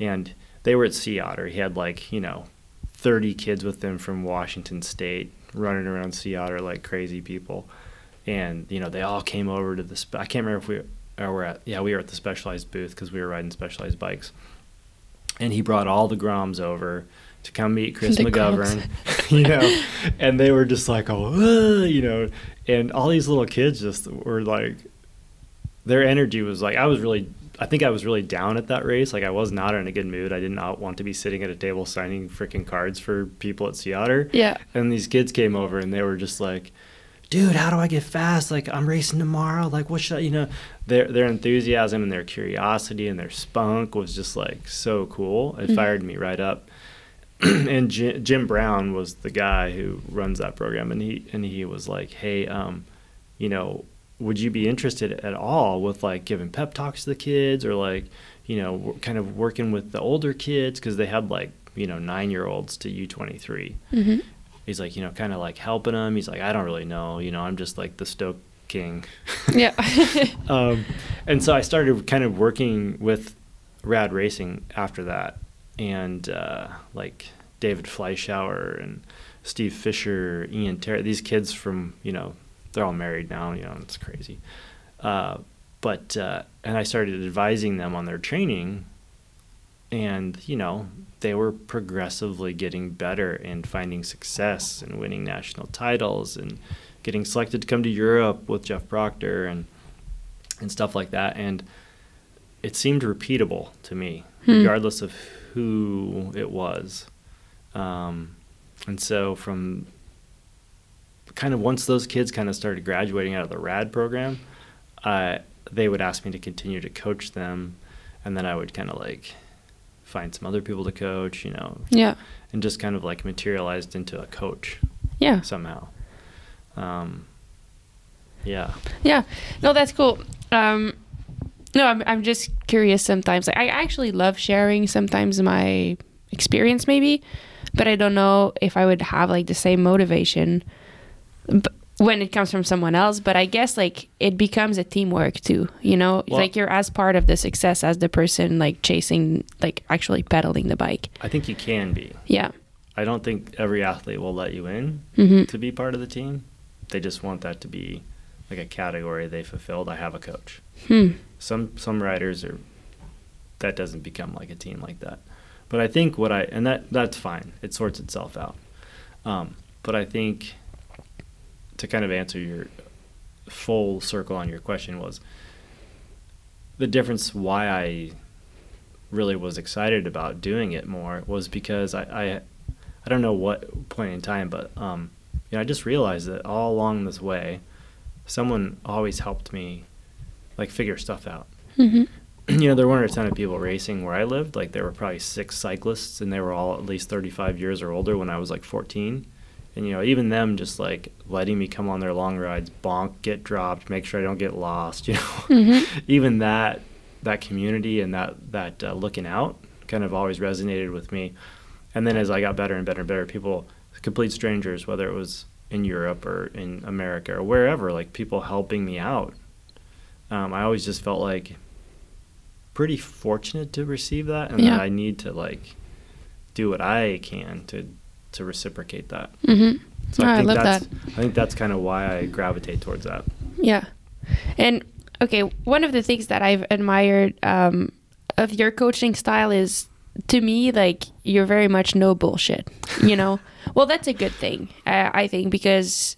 and they were at Sea Otter. He had like you know, 30 kids with him from Washington State running around Sea Otter like crazy people, and you know they all came over to the. Spe- I can't remember if we or we're at yeah we were at the Specialized booth because we were riding Specialized bikes, and he brought all the Groms over to come meet Chris The McGovern, you know, and they were just like, oh, you know, and all these little kids just were like, their energy was like, I was really, I think I was really down at that race. Like I was not in a good mood. I did not want to be sitting at a table signing freaking cards for people at Sea Otter. Yeah. And these kids came over and they were just like, dude, how do I get fast? Like I'm racing tomorrow. Like what should I, you know, their their enthusiasm and their curiosity and their spunk was just like so cool. It Mhm. fired me right up. and Jim, Jim Brown was the guy who runs that program, and he and he was like, hey, um, you know, would you be interested at all with like giving pep talks to the kids or like, you know, w- kind of working with the older kids because they had like you know nine year olds to U twenty three Mm-hmm. he's like, you know, kind of like helping him. He's like, I don't really know, you know, I'm just like the Stoke King. Yeah. um, and so I started kind of working with Rad Racing after that, and uh, like David Fleischauer and Steve Fisher, Ian Terry, these kids from you know, they're all married now. You know, it's crazy. Uh, but uh, and I started advising them on their training, and you know they were progressively getting better and finding success and winning national titles and getting selected to come to Europe with Geoff Proctor and and stuff like that and it seemed repeatable to me Hmm. regardless of who it was um, and so from kind of once those kids kind of started graduating out of the rad program uh, they would ask me to continue to coach them and then i would kind of like find some other people to coach you know yeah. and just kind of like materialized into a coach Yeah. somehow um, yeah Yeah. No, that's cool. Um, no, I'm, I'm just curious sometimes. I actually love sharing sometimes my experience, maybe, but I don't know if I would have like the same motivation when it comes from someone else. But I guess like it becomes a teamwork too, you know? Well- like you're as part of the success as the person like chasing, like actually pedaling the bike. i think you can be Yeah. i don't think every athlete will let you in hmm to be part of the team they just want that to be like a category they fulfilled i have a coach Hmm. some some riders are that doesn't become like a team like that but i think what i and that that's fine it sorts itself out um, but i think to kind of answer your full circle on your question was the difference why i really was excited about doing it more was because i i, I don't know what point in time but um, you know i just realized that all along this way someone always helped me like figure stuff out. hmm you know, there weren't a ton of people racing where I lived. Like there were probably six cyclists, and they were all at least 35 years or older when I was like 14. And you know, even them just like letting me come on their long rides, bonk, get dropped, make sure I don't get lost. You know, hmm even that that community and that that uh, looking out kind of always resonated with me. And then as I got better and better and better, people, complete strangers, whether it was in Europe or in America or wherever, like people helping me out. Um, I always just felt like pretty fortunate to receive that, and Yeah. that I need to like do what I can to to reciprocate that. hmm So Oh, I I think love that's that. I think that's kind of why I gravitate towards that. Yeah. And okay, one of the things that I've admired um, of your coaching style is to me, like, you're very much no bullshit, you know? well, that's a good thing, uh, I think, because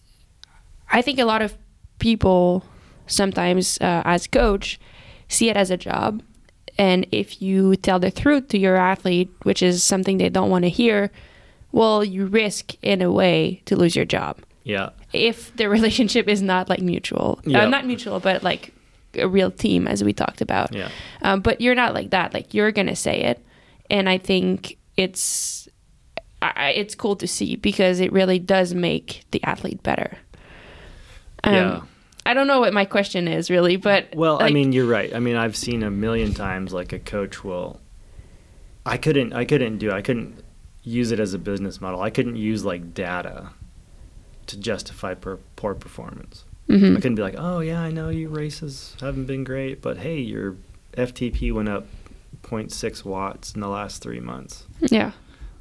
I think a lot of people sometimes, uh, as coach, see it as a job. And if you tell the truth to your athlete, which is something they don't want to hear, well, you risk in a way to lose your job Yeah, if the relationship is not like mutual Yeah. uh, not mutual but like a real team as we talked about yeah. um, but you're not like that like you're gonna say it and i think it's I, it's cool to see because it really does make the athlete better um, Yeah. i don't know what my question is really but Well, I mean, you're right. I mean, I've seen a million times like a coach will I couldn't I couldn't do I couldn't use it as a business model. I couldn't use like data to justify per, poor performance. hmm I couldn't be like, oh yeah, I know you races haven't been great, but hey, your FTP went up 0.6 watts in the last three months. Yeah.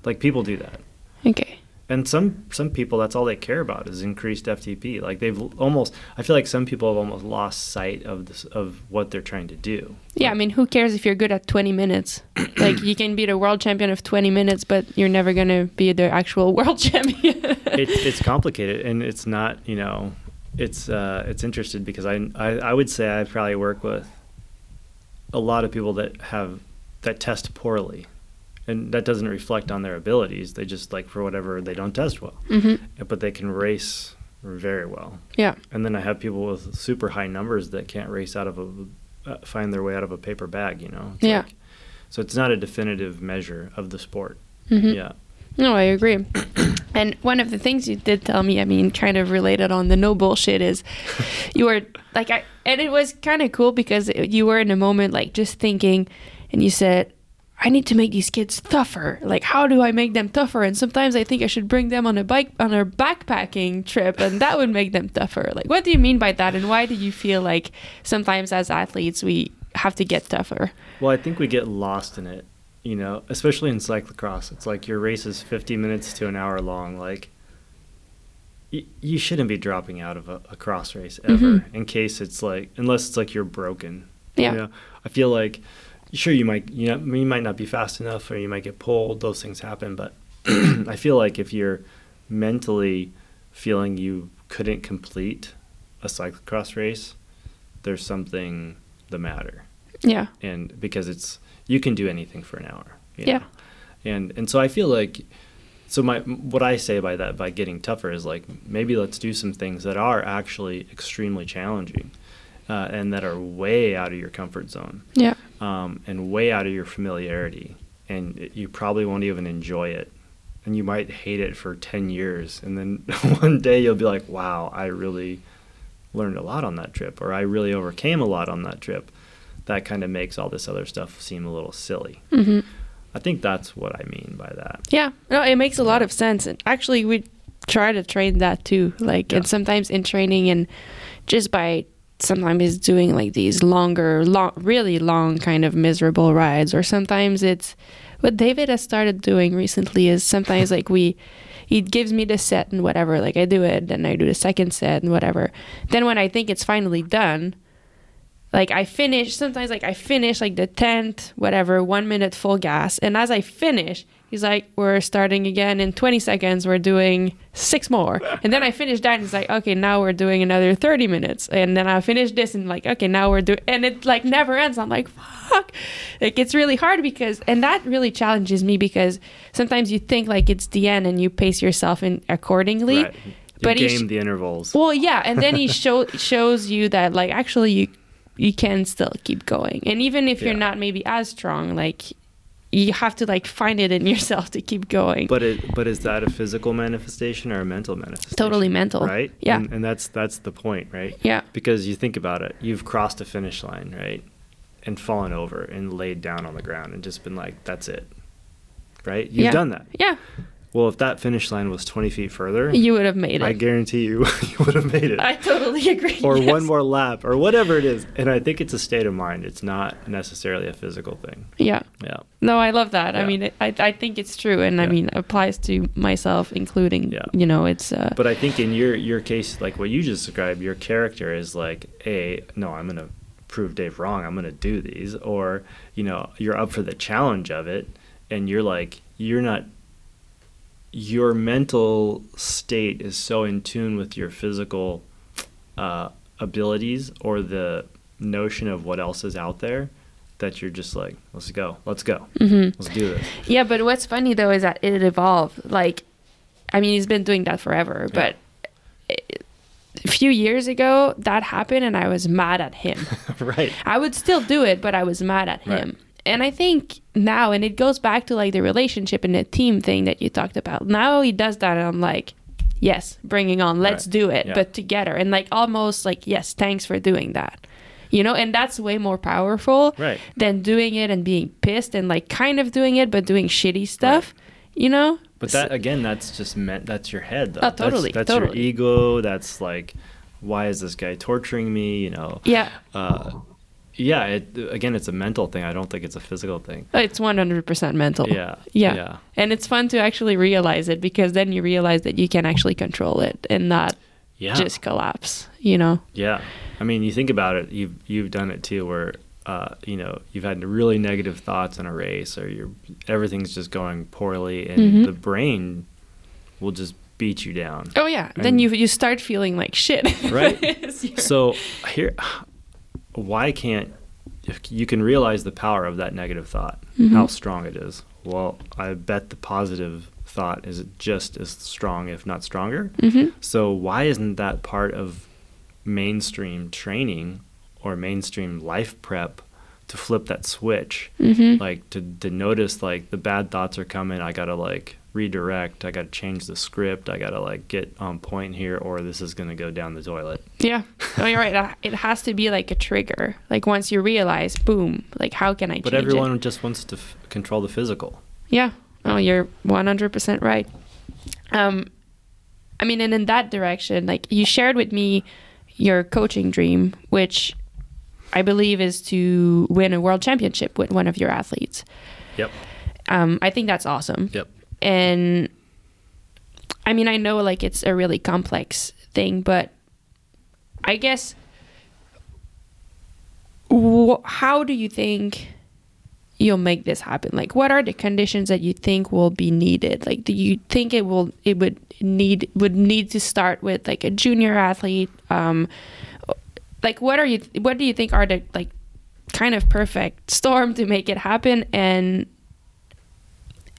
Like people do that, Okay. And some some people that's all they care about is increased FTP. Like they've almost, I feel like some people have almost lost sight of this of what they're trying to do. Yeah, I mean, who cares if you're good at 20 minutes? like, you can be the world champion of 20 minutes, but you're never going to be the actual world champion. it's it's complicated and it's not you know it's uh it's interesting because I, I i would say i probably work with a lot of people that have that test poorly and that doesn't reflect on their abilities. They just like for whatever they don't test well. Hmm but they can race very well. Yeah. and then i have people with super high numbers that can't race out of a uh, find their way out of a paper bag you know? It's Yeah. like- so it's not a definitive measure of the sport. Hmm yeah. No, I agree. and one of the things you did tell me, I mean, kind of related on the no bullshit, is you were like, I, and it was kind of cool because it- you were in a moment like just thinking, and you said, I need to make these kids tougher. Like, how do I make them tougher? And sometimes I think I should bring them on a bike, on a backpacking trip, and that would make them tougher. Like, what do you mean by that? And why do you feel like sometimes as athletes we have to get tougher? Well, I think we get lost in it, you know, especially in cyclocross. It's like your race is 50 minutes to an hour long. Like, y- you shouldn't be dropping out of a, a cross race ever Mhm. in case it's like, unless it's like you're broken. Yeah. You know, I feel like, sure, you might, you know, you might not be fast enough or you might get pulled. Those things happen. But I feel like if you're mentally feeling you couldn't complete a cyclocross race, there's something the matter Yeah. and because it's you can do anything for an hour Yeah. know? and and so i feel like so my what i say by that by getting tougher is like maybe let's do some things that are actually extremely challenging uh, and that are way out of your comfort zone. Yeah. um, and way out of your familiarity. And it, you probably won't even enjoy it. And you might hate it for 10 years and then one day you'll be like wow i really learned a lot on that trip or i really overcame a lot on that trip. That kind of makes all this other stuff seem a little silly. Hmm i think that's what i mean by that. Yeah, no, it makes a lot of sense. And actually, we try to train that too. Like, and sometimes in training, and just by sometimes it's doing like these longer, long, really long kind of miserable rides, or sometimes it's what David has started doing recently is sometimes like we. He gives me the set and whatever, like I do it, then I do the second set and whatever. Then when I think it's finally done, like I finish sometimes like I finish like the tenth whatever one minute full gas and as I finish he's like we're starting again in 20 seconds. We're doing six more. And then I finish that and he's like okay now we're doing another 30 minutes. And then I finish this and like okay now we're doing and it like never ends. I'm like fuck. Like it's really hard because and that really challenges me because sometimes you think like it's the end and you pace yourself in accordingly right. You but he game sh- the intervals. well, yeah, and then he show shows you that like actually you you can still keep going, and even if you're not maybe as strong, like you have to like find it in yourself to keep going. but it but is that a physical manifestation or a mental manifestation? Totally mental. right? Yeah. and, and that's that's the point right? Yeah, because you think about it you've crossed a finish line right? And fallen over and laid down on the ground and just been like that's it. Right? You've Yeah. done that. Yeah, well if that finish line was 20 feet further you would have made it. i guarantee you you would have made it I, totally agree. or yes. one more lap or whatever it is and i think it's a state of mind it's not necessarily a physical thing Yeah. yeah No, I love that. I mean, it, I I think it's true, and I Yeah. mean, applies to myself, including Yeah. you know, it's uh, but i think in your your case like what you just described your character is like a no i'm gonna prove dave wrong i'm gonna do these or you know you're up for the challenge of it and you're like you're not your mental state is so in tune with your physical uh, abilities or the notion of what else is out there that you're just like let's go let's go mhm. let's do this Yeah, but what's funny though is that it evolved. Like, I mean, he's been doing that forever, Yeah. but it- a few years ago that happened, and I was mad at him. right I would still do it, but I was mad at Right. him. And I think now, and it goes back to like the relationship and the team thing that you talked about. Now he does that, and I'm like, yes, bringing on, let's Right. do it, Yeah. but together, and like almost like, yes, thanks for doing that. you know and that's way more powerful Right. than doing it and being pissed and like kind of doing it but doing shitty stuff you know But that again, that's just meant that's your head though. Oh, totally, That's, that's totally. your ego. That's like, why is this guy torturing me? You know. yeah Uh, yeah. It again, it's a mental thing. I don't think it's a physical thing. it's 100% mental Yeah. Yeah. Yeah. and it's fun to actually realize it because then you realize that you can actually control it and not Yeah. just collapse you know Yeah, I mean, you think about it. You've you've done it too, where uh, you know you've had really negative thoughts in a race, or you're everything's just going poorly, and Mhm. the brain will just beat you down. oh yeah then you you start feeling like shit Right. So here, why can't if you can realize the power of that negative thought, Mm-hmm. how strong it is? Well, I bet the positive thought is just as strong, if not stronger. Mhm. So why isn't that part of mainstream training or mainstream life prep to flip that switch? Mhm. Like to, to notice like the bad thoughts are coming, I gotta like redirect, I gotta change the script, I gotta like get on point here or this is gonna go down the toilet. Yeah. Oh, you're right. Uh, It has to be like a trigger. Like once you realize, boom, like how can I But everyone it? just wants to f- control the physical. Yeah. Oh, you're 100% right. Um, I mean, and in that direction, like you shared with me your coaching dream, which I believe is to win a world championship with one of your athletes. Yep. Um, I think that's awesome. Yep. And I mean, I know like it's a really complex thing, but I guess wh- how do you think you'll make this happen? Like, what are the conditions that you think will be needed? Like, do you think it will it would need would need to start with like a junior athlete? Um, like, what are you what do you think are the like kind of perfect storm to make it happen and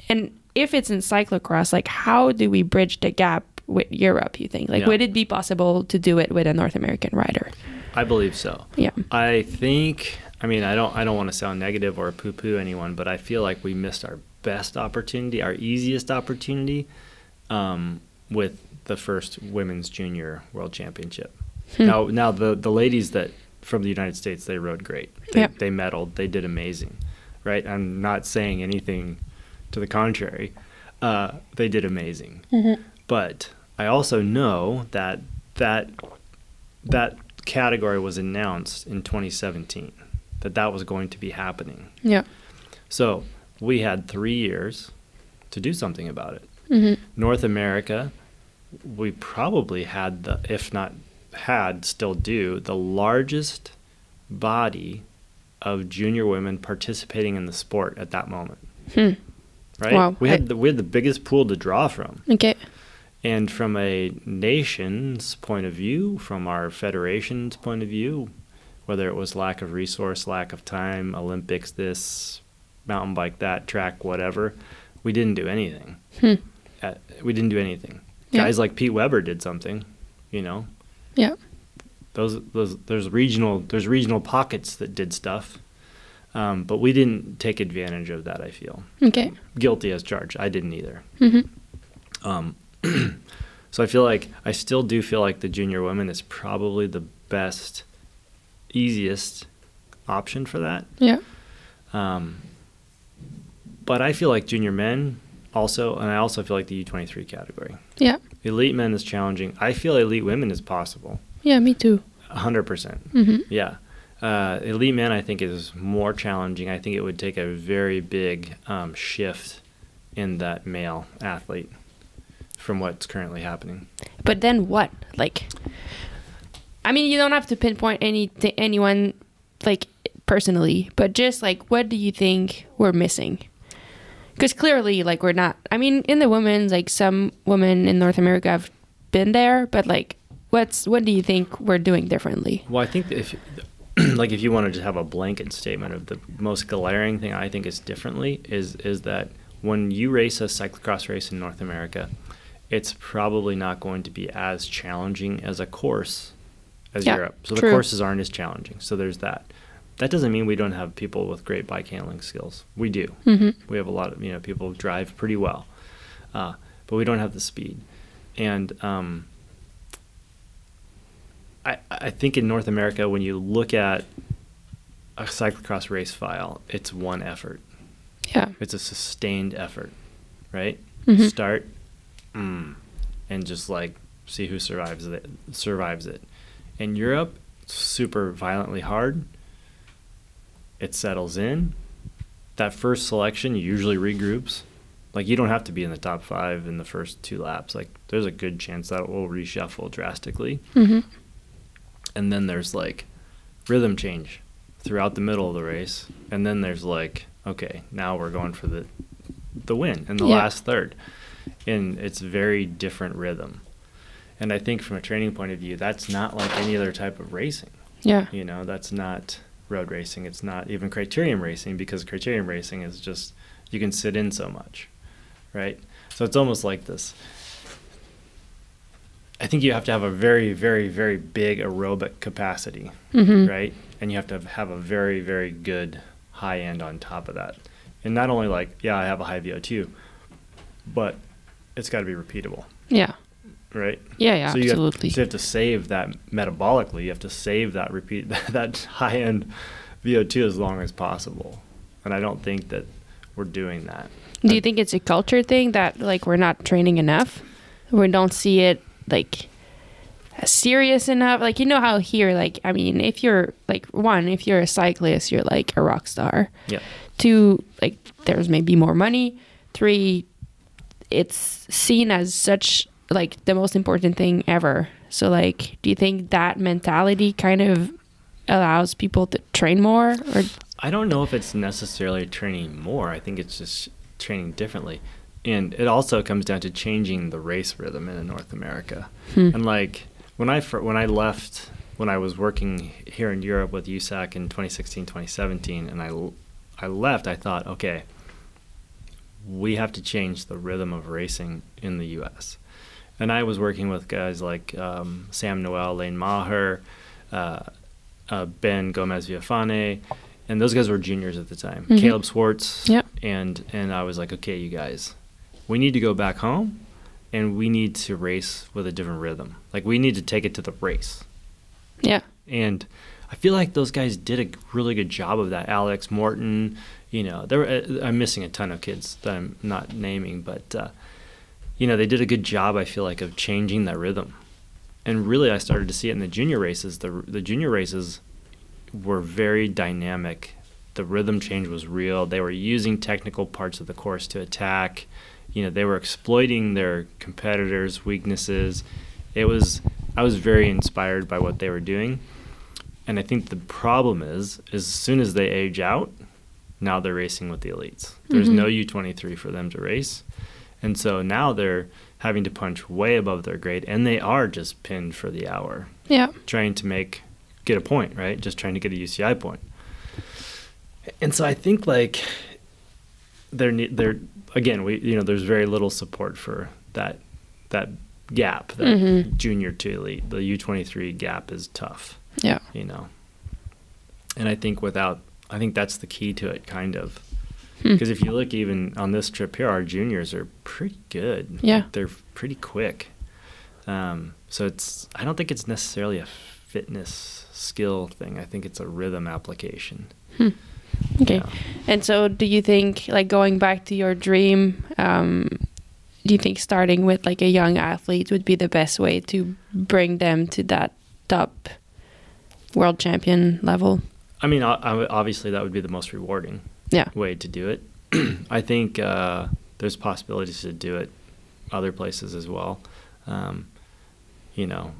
and if it's in cyclocross, like how do we bridge the gap with Europe? You think like Yeah. would it be possible to do it with a North American rider? I believe so. Yeah. I think I mean I don't I don't want to sound negative or poo poo anyone, but I feel like we missed our best opportunity, our easiest opportunity, um, with the first women's junior world championship. Hmm. Now now the the ladies that from the United States they rode great. They Yeah. they medaled, they did amazing. Right? I'm not saying anything to the contrary. Uh, they did amazing. But I also know that that that category was announced in 2017 that that was going to be happening. Yeah. So we had three years to do something about it. hmm North America, we probably had the, if not had, still do, the largest body of junior women participating in the sport at that moment. Hmm. Right? Wow. We had the, we had the biggest pool to draw from. Okay. And from a nation's point of view, from our federation's point of view, whether it was lack of resource, lack of time, Olympics, this, mountain bike, that, track, whatever, we didn't do anything. Hmm. Uh, we didn't do anything. Yeah. Guys like Pete Webber did something, you know. Yeah. Those, those, there's regional, there's regional pockets that did stuff, um, but we didn't take advantage of that. I feel Okay. guilty as charged. I didn't either. hmm Um, so I feel like I still do feel like the junior women is probably the best, easiest option for that. Yeah. Um, but I feel like junior men also, and I also feel like the U23 category. Yeah. Elite men is challenging. I feel elite women is possible, Yeah. Me too. 100%. hmm Yeah. Uh, elite men, I think, is more challenging. I think it would take a very big um, shift in that male athlete from what's currently happening. But then what? Like, I mean, you don't have to pinpoint any th- anyone like personally, but just like, what do you think we're missing? Because clearly, like, we're not. I mean, in the women's, like, some women in North America have been there, but like, what's what do you think we're doing differently? Well, I think if, like, if you wanted to just have a blanket statement of the most glaring thing I think is differently is is that when you race a cyclocross race in North America, it's probably not going to be as challenging as a course as Yeah, Europe. So the courses aren't as challenging. So there's that. That doesn't mean we don't have people with great bike handling skills. We do. hmm We have a lot of you know people drive pretty well, uh, but we don't have the speed. And um, I, I think in North America, when you look at a cyclocross race file, it's one effort. Yeah. It's a sustained effort, right? Mhm. Start, mm, and just like see who survives it. Survives it. In Europe, super violently hard. It settles in. That first selection usually regroups. Like you don't have to be in the top five in the first two laps. Like there's a good chance that will reshuffle drastically. Mm-hmm. And then there's like rhythm change throughout the middle of the race. And then there's like, okay, now we're going for the the win in the Yeah. last third. And it's very different rhythm. And I think from a training point of view, that's not like any other type of racing. Yeah. You know, that's not road racing. It's not even criterium racing because criterium racing is just you can sit in so much, right? So it's almost like this. I think you have to have a very, very, very big aerobic capacity, Mm-hmm. right? And you have to have a very, very good high end on top of that. And not only like, yeah, I have a high VO2, but it's got to be repeatable, Yeah. right? Yeah. Yeah. so you have, absolutely. so you have to save that metabolically. You have to save that repeat that high end VO2 as long as possible. And I don't think that we're doing that. Do you think it's a culture thing that like we're not training enough? We don't see it like serious enough. Like you know how here, like I mean, if you're like one, if you're a cyclist, you're like a rock star. Yeah. Two, like there's maybe more money. Three, it's seen as such like the most important thing ever. So like, do you think that mentality kind of allows people to train more or I don't know if it's necessarily training more. I think it's just training differently. And it also comes down to changing the race rhythm in North America. Hmm. And like when I when I left when I was working here in Europe with USAC in 2016, 2017 and I l- I left, I thought, okay, we have to change the rhythm of racing in the US. And I was working with guys like um, Sam Noel, Lane Maher, uh, uh, Ben Gomez Villafane, and those guys were juniors at the time. Mhm. Caleb Swartz, Yep. and and I was like, okay, you guys, we need to go back home, and we need to race with a different rhythm. Like we need to take it to the race, yeah. and I feel like those guys did a really good job of that. Alex Morton, you know, there uh, I'm missing a ton of kids that I'm not naming, but uh, you know, they did a good job. I feel like of changing that rhythm, and really, I started to see it in the junior races. The the junior races were very dynamic. The rhythm change was real. They were using technical parts of the course to attack. You know, they were exploiting their competitors' weaknesses. It was I was very inspired by what they were doing. And I think the problem is is as soon as they age out, now they're racing with the elites. There's Mhm. no U23 for them to race. And so now they're having to punch way above their grade and they are just pinned for the hour Yeah. trying to make get a point, right? Just trying to get a UCI point. And so I think like there there again we you know there's very little support for that that gap that Mhm. junior to elite the U23 gap is tough Yeah. you know and I think without I think that's the key to it kind of Hmm. because if you look even on this trip here our juniors are pretty good Yeah. they're pretty quick um, so it's I don't think it's necessarily a fitness skill thing I think it's a rhythm application Okay. Yeah. And so, do you think, like, going back to your dream, um, do you think starting with like a young athlete would be the best way to bring them to that top world champion level? I mean obviously that would be the most rewarding Yeah. way to do it I think uh, there's possibilities to do it other places as well um, you know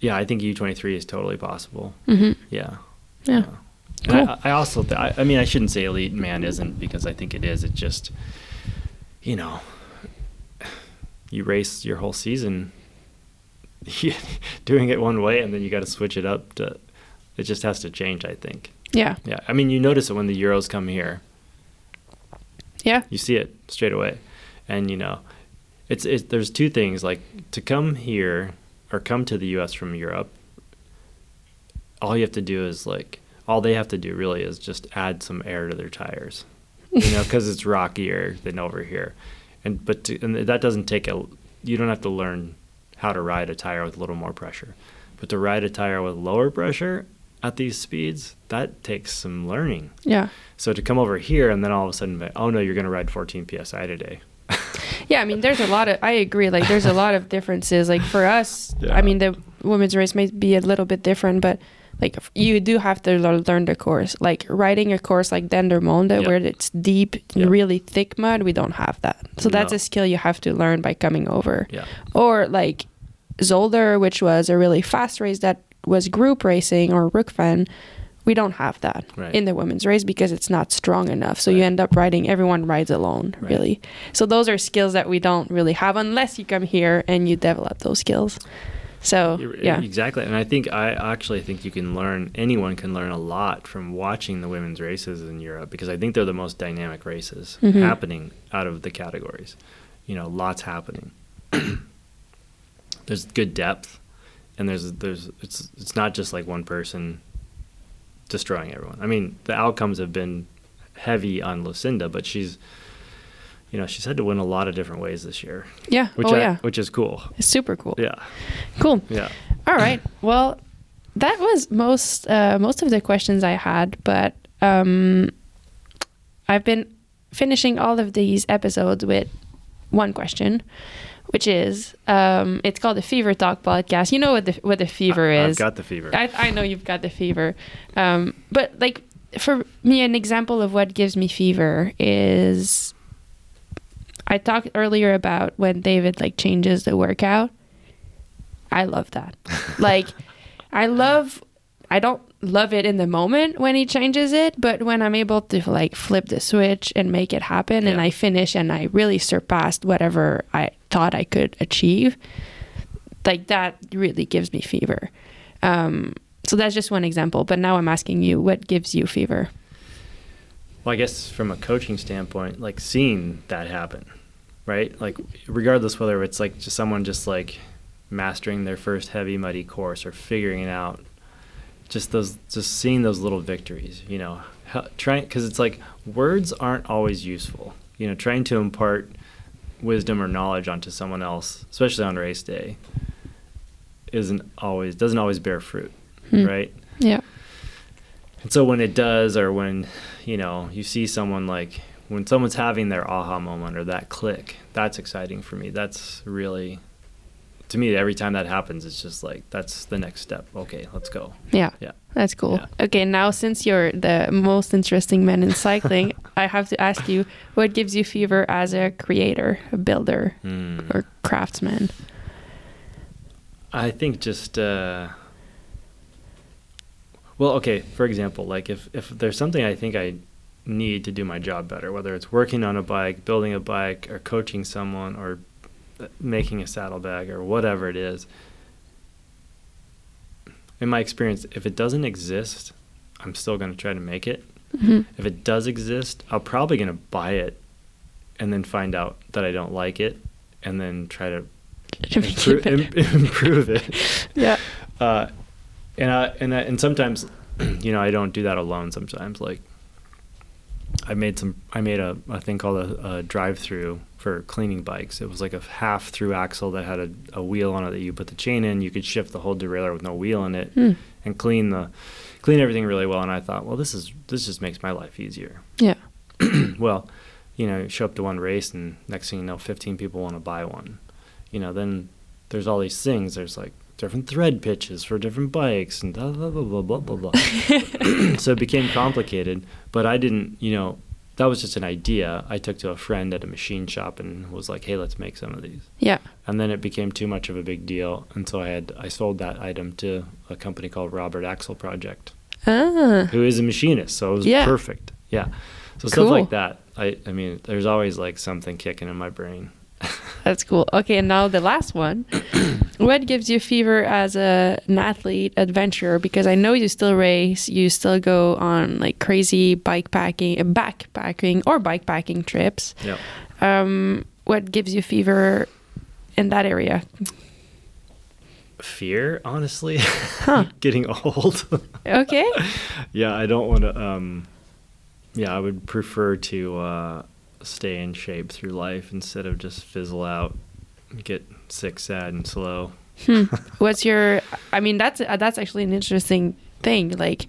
yeah I think U23 is totally possible Mm-hmm. Yeah. Yeah. And Cool. I, I also, th- I, I mean, I shouldn't say elite man isn't because I think it is. It just, you know, you race your whole season doing it one way and then you got to switch it up to, it just has to change, I think. Yeah. Yeah. I mean, you notice it when the Euros come here. Yeah. You see it straight away. And, you know, it's, it's, there's two things like to come here or come to the US from Europe, all you have to do is like, all they have to do really is just add some air to their tires, you know, because it's rockier than over here. And, but, to, and that doesn't take a, you don't have to learn how to ride a tire with a little more pressure. But But to ride a tire with lower pressure at these speeds, that takes some learning. Yeah. So to come over here and then all of a sudden, oh no, you're going to ride 14 psi today. Yeah, I mean, there's a lot of. I agree. Like, there's a lot of differences. Like for us, Yeah. I mean, the women's race may be a little bit different, but like you do have to learn the course. Like riding a course like Dendermonde, Yeah. where it's deep, Yeah. really thick mud, we don't have that. So that's No. a skill you have to learn by coming over. Yeah. Or like Zolder, which was a really fast race that was group racing, or Rucphen. We don't have that Right. in the women's race because it's not strong enough. So you end up riding, everyone rides alone, Right. really. So those are skills that we don't really have unless you come here and you develop those skills. So, yeah. Exactly. And I think I actually think you can learn anyone can learn a lot from watching the women's races in Europe because I think they're the most dynamic races Mhm. happening out of the categories. You know, lots happening. there's good depth and there's there's it's it's not just like one person destroying everyone. I mean, the outcomes have been heavy on Lucinda, but she's you know, she's had to win a lot of different ways this year, Yeah. which oh, I, yeah. which is cool. It's super cool. Yeah. Cool. Yeah. All right. Well, that was most uh, most of the questions I had, but um, I've been finishing all of these episodes with one question, which is um, it's called the Fever Talk podcast. You know what the what the fever I- is. I've got the fever. I, I know you've got the fever. Um, but like for me, an example of what gives me fever is I talked earlier about when David like changes the workout. I love that. like I love I don't love it in the moment when he changes it, but when I'm able to like flip the switch and make it happen and I finish and I really surpassed whatever I thought I could achieve, like that really gives me fever. Um, so that's just one example. But now I'm asking you, what gives you fever? Well, I guess from a coaching standpoint, like seeing that happen, right? Like, regardless whether it's like just someone just like mastering their first heavy muddy course or figuring it out, just those, just seeing those little victories, you know, How- trying because it's like words aren't always useful, you know, trying to impart wisdom or knowledge onto someone else, especially on race day, isn't always doesn't always bear fruit, Hmm. right? Yeah. And so when it does, or when you know you see someone like when someone's having their aha moment or that click, that's exciting for me. That's really to me every time that happens, it's just like that's the next step. Okay, let's go. Yeah. Yeah. That's cool. Yeah. Okay, now since you're the most interesting man in cycling, I have to ask you what gives you fever as a creator, a builder, Hmm. or craftsman? I think just uh, well, okay. For example, like if if there's something I think I need to do my job better, whether it's working on a bike, building a bike, or coaching someone, or uh, making a saddlebag, or whatever it is. In my experience, if it doesn't exist, I'm still going to try to make it. hmm If it does exist, I'm probably going to buy it, and then find out that I don't like it, and then try to improve, it. im- improve it. Yeah. Uh, and I, and I, and sometimes, you know, I don't do that alone. Sometimes, like I made some, I made a, a thing called a, a drive-through for cleaning bikes. It was like a half-through axle that had a, a wheel on it that you put the chain in. You could shift the whole derailleur with no wheel in it Hmm. and clean the, clean everything really well. And I thought, well, this is this just makes my life easier. Yeah. well, you know, show up to one race and next thing you know, 15 people want to buy one. You know, then there's all these things. There's like different thread pitches for different bikes and blah, blah, blah, blah, blah, blah, blah. so it became complicated, but I didn't, you know, that was just an idea I took to a friend at a machine shop and was like, hey, let's make some of these. Yeah. And then it became too much of a big deal. And so I had, I sold that item to a company called Robert Axle Project Ah. who is a machinist, so it was Yeah. perfect. Yeah. So Cool. stuff like that. I I mean, there's always like something kicking in my brain. That's cool. Okay, and now the last one. what gives you fever as a, an athlete, adventurer? Because I know you still race, you still go on like crazy bike packing, uh, backpacking, or bike packing trips. Yep. Um, what gives you fever in that area? Fear, honestly, Huh. getting old. Okay. yeah, I don't want to. Um, yeah, I would prefer to uh, stay in shape through life instead of just fizzle out, and get sick, sad, and slow. Hmm. What's your? I mean, that's uh, that's actually an interesting thing. Like,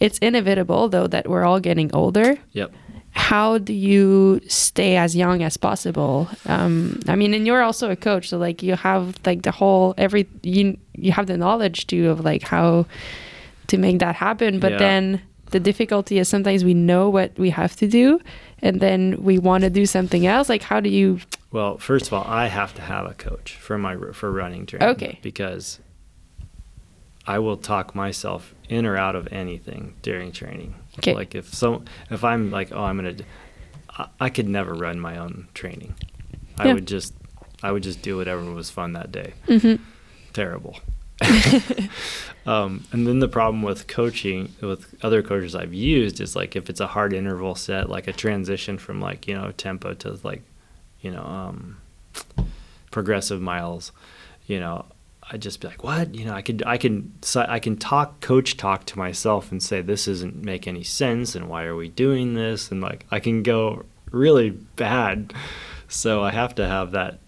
it's inevitable though that we're all getting older. Yep. How do you stay as young as possible? Um, I mean, and you're also a coach, so like you have like the whole every you you have the knowledge too of like how to make that happen. But Yeah. then the difficulty is sometimes we know what we have to do, and then we want to do something else. Like, how do you? Well, first of all, I have to have a coach for my for running training. Okay. Because I will talk myself in or out of anything during training. Okay. Like if so, if I'm like, oh, I'm gonna, I, I could never run my own training. I would just, I would just do whatever was fun that day. Mhm. Terrible. um, and then the problem with coaching with other coaches I've used is like if it's a hard interval set, like a transition from like you know tempo to like you know um, progressive miles, you know, I'd just be like, what? You know, I could I can I can talk coach talk to myself and say this doesn't make any sense and why are we doing this and like I can go really bad. So I have to have that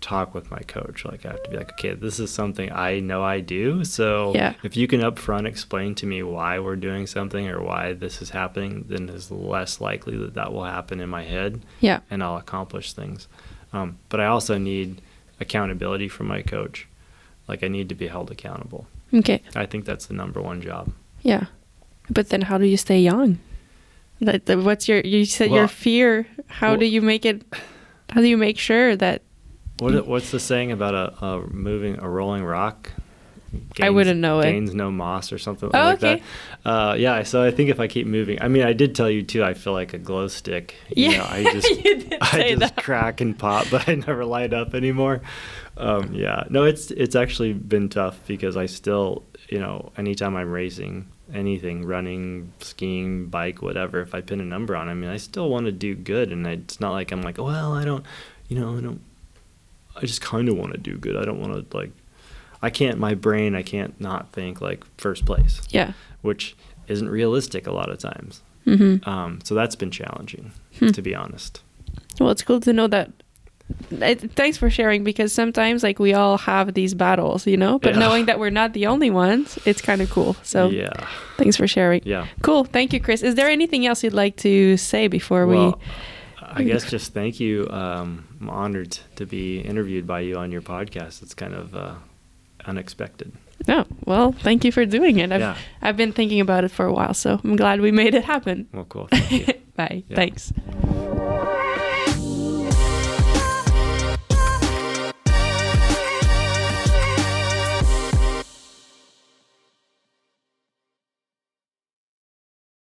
talk with my coach. Like I have to be like, okay, this is something I know I do. So Yeah. if you can upfront explain to me why we're doing something or why this is happening, then it's less likely that that will happen in my head Yeah. and I'll accomplish things. Um, but I also need accountability from my coach. Like I need to be held accountable. Okay. I think that's the number one job. Yeah. But then how do you stay young? Like, what's your, you said your fear. How well- do you make it, how do you make sure that, What what's the saying about a, a moving a rolling rock? I wouldn't know it. Gains no moss or something Oh, like okay. that. Uh, yeah, so I think if I keep moving, I mean, I did tell you too. I feel like a glow stick. You Yeah, know, I just I just that. crack and pop, but I never light up anymore. Um, yeah, no, it's it's actually been tough because I still, you know, anytime I'm racing anything, running, skiing, bike, whatever, if I pin a number on, I mean, I still want to do good, and it's not like I'm like, well, I don't, you know, I don't. I just kind of want to do good. I don't want to like. I can't. My brain. I can't not think like first place, yeah. which isn't realistic a lot of times. Mm-hmm. Um, so that's been challenging, Hmm. to be honest. Well, it's cool to know that. It, thanks for sharing because sometimes like we all have these battles, you know, but Yeah. knowing that we're not the only ones, it's kind of cool. So yeah, thanks for sharing. yeah. Cool. Thank you, Chris. Is there anything else you'd like to say before we Well, I guess just thank you. Um, I'm honored to be interviewed by you on your podcast. It's kind of uh, unexpected. No. Well, thank you for doing it. I've Yeah. I've been thinking about it for a while, so I'm glad we made it happen. Well, cool. Thank you. Bye. Yeah. Thanks.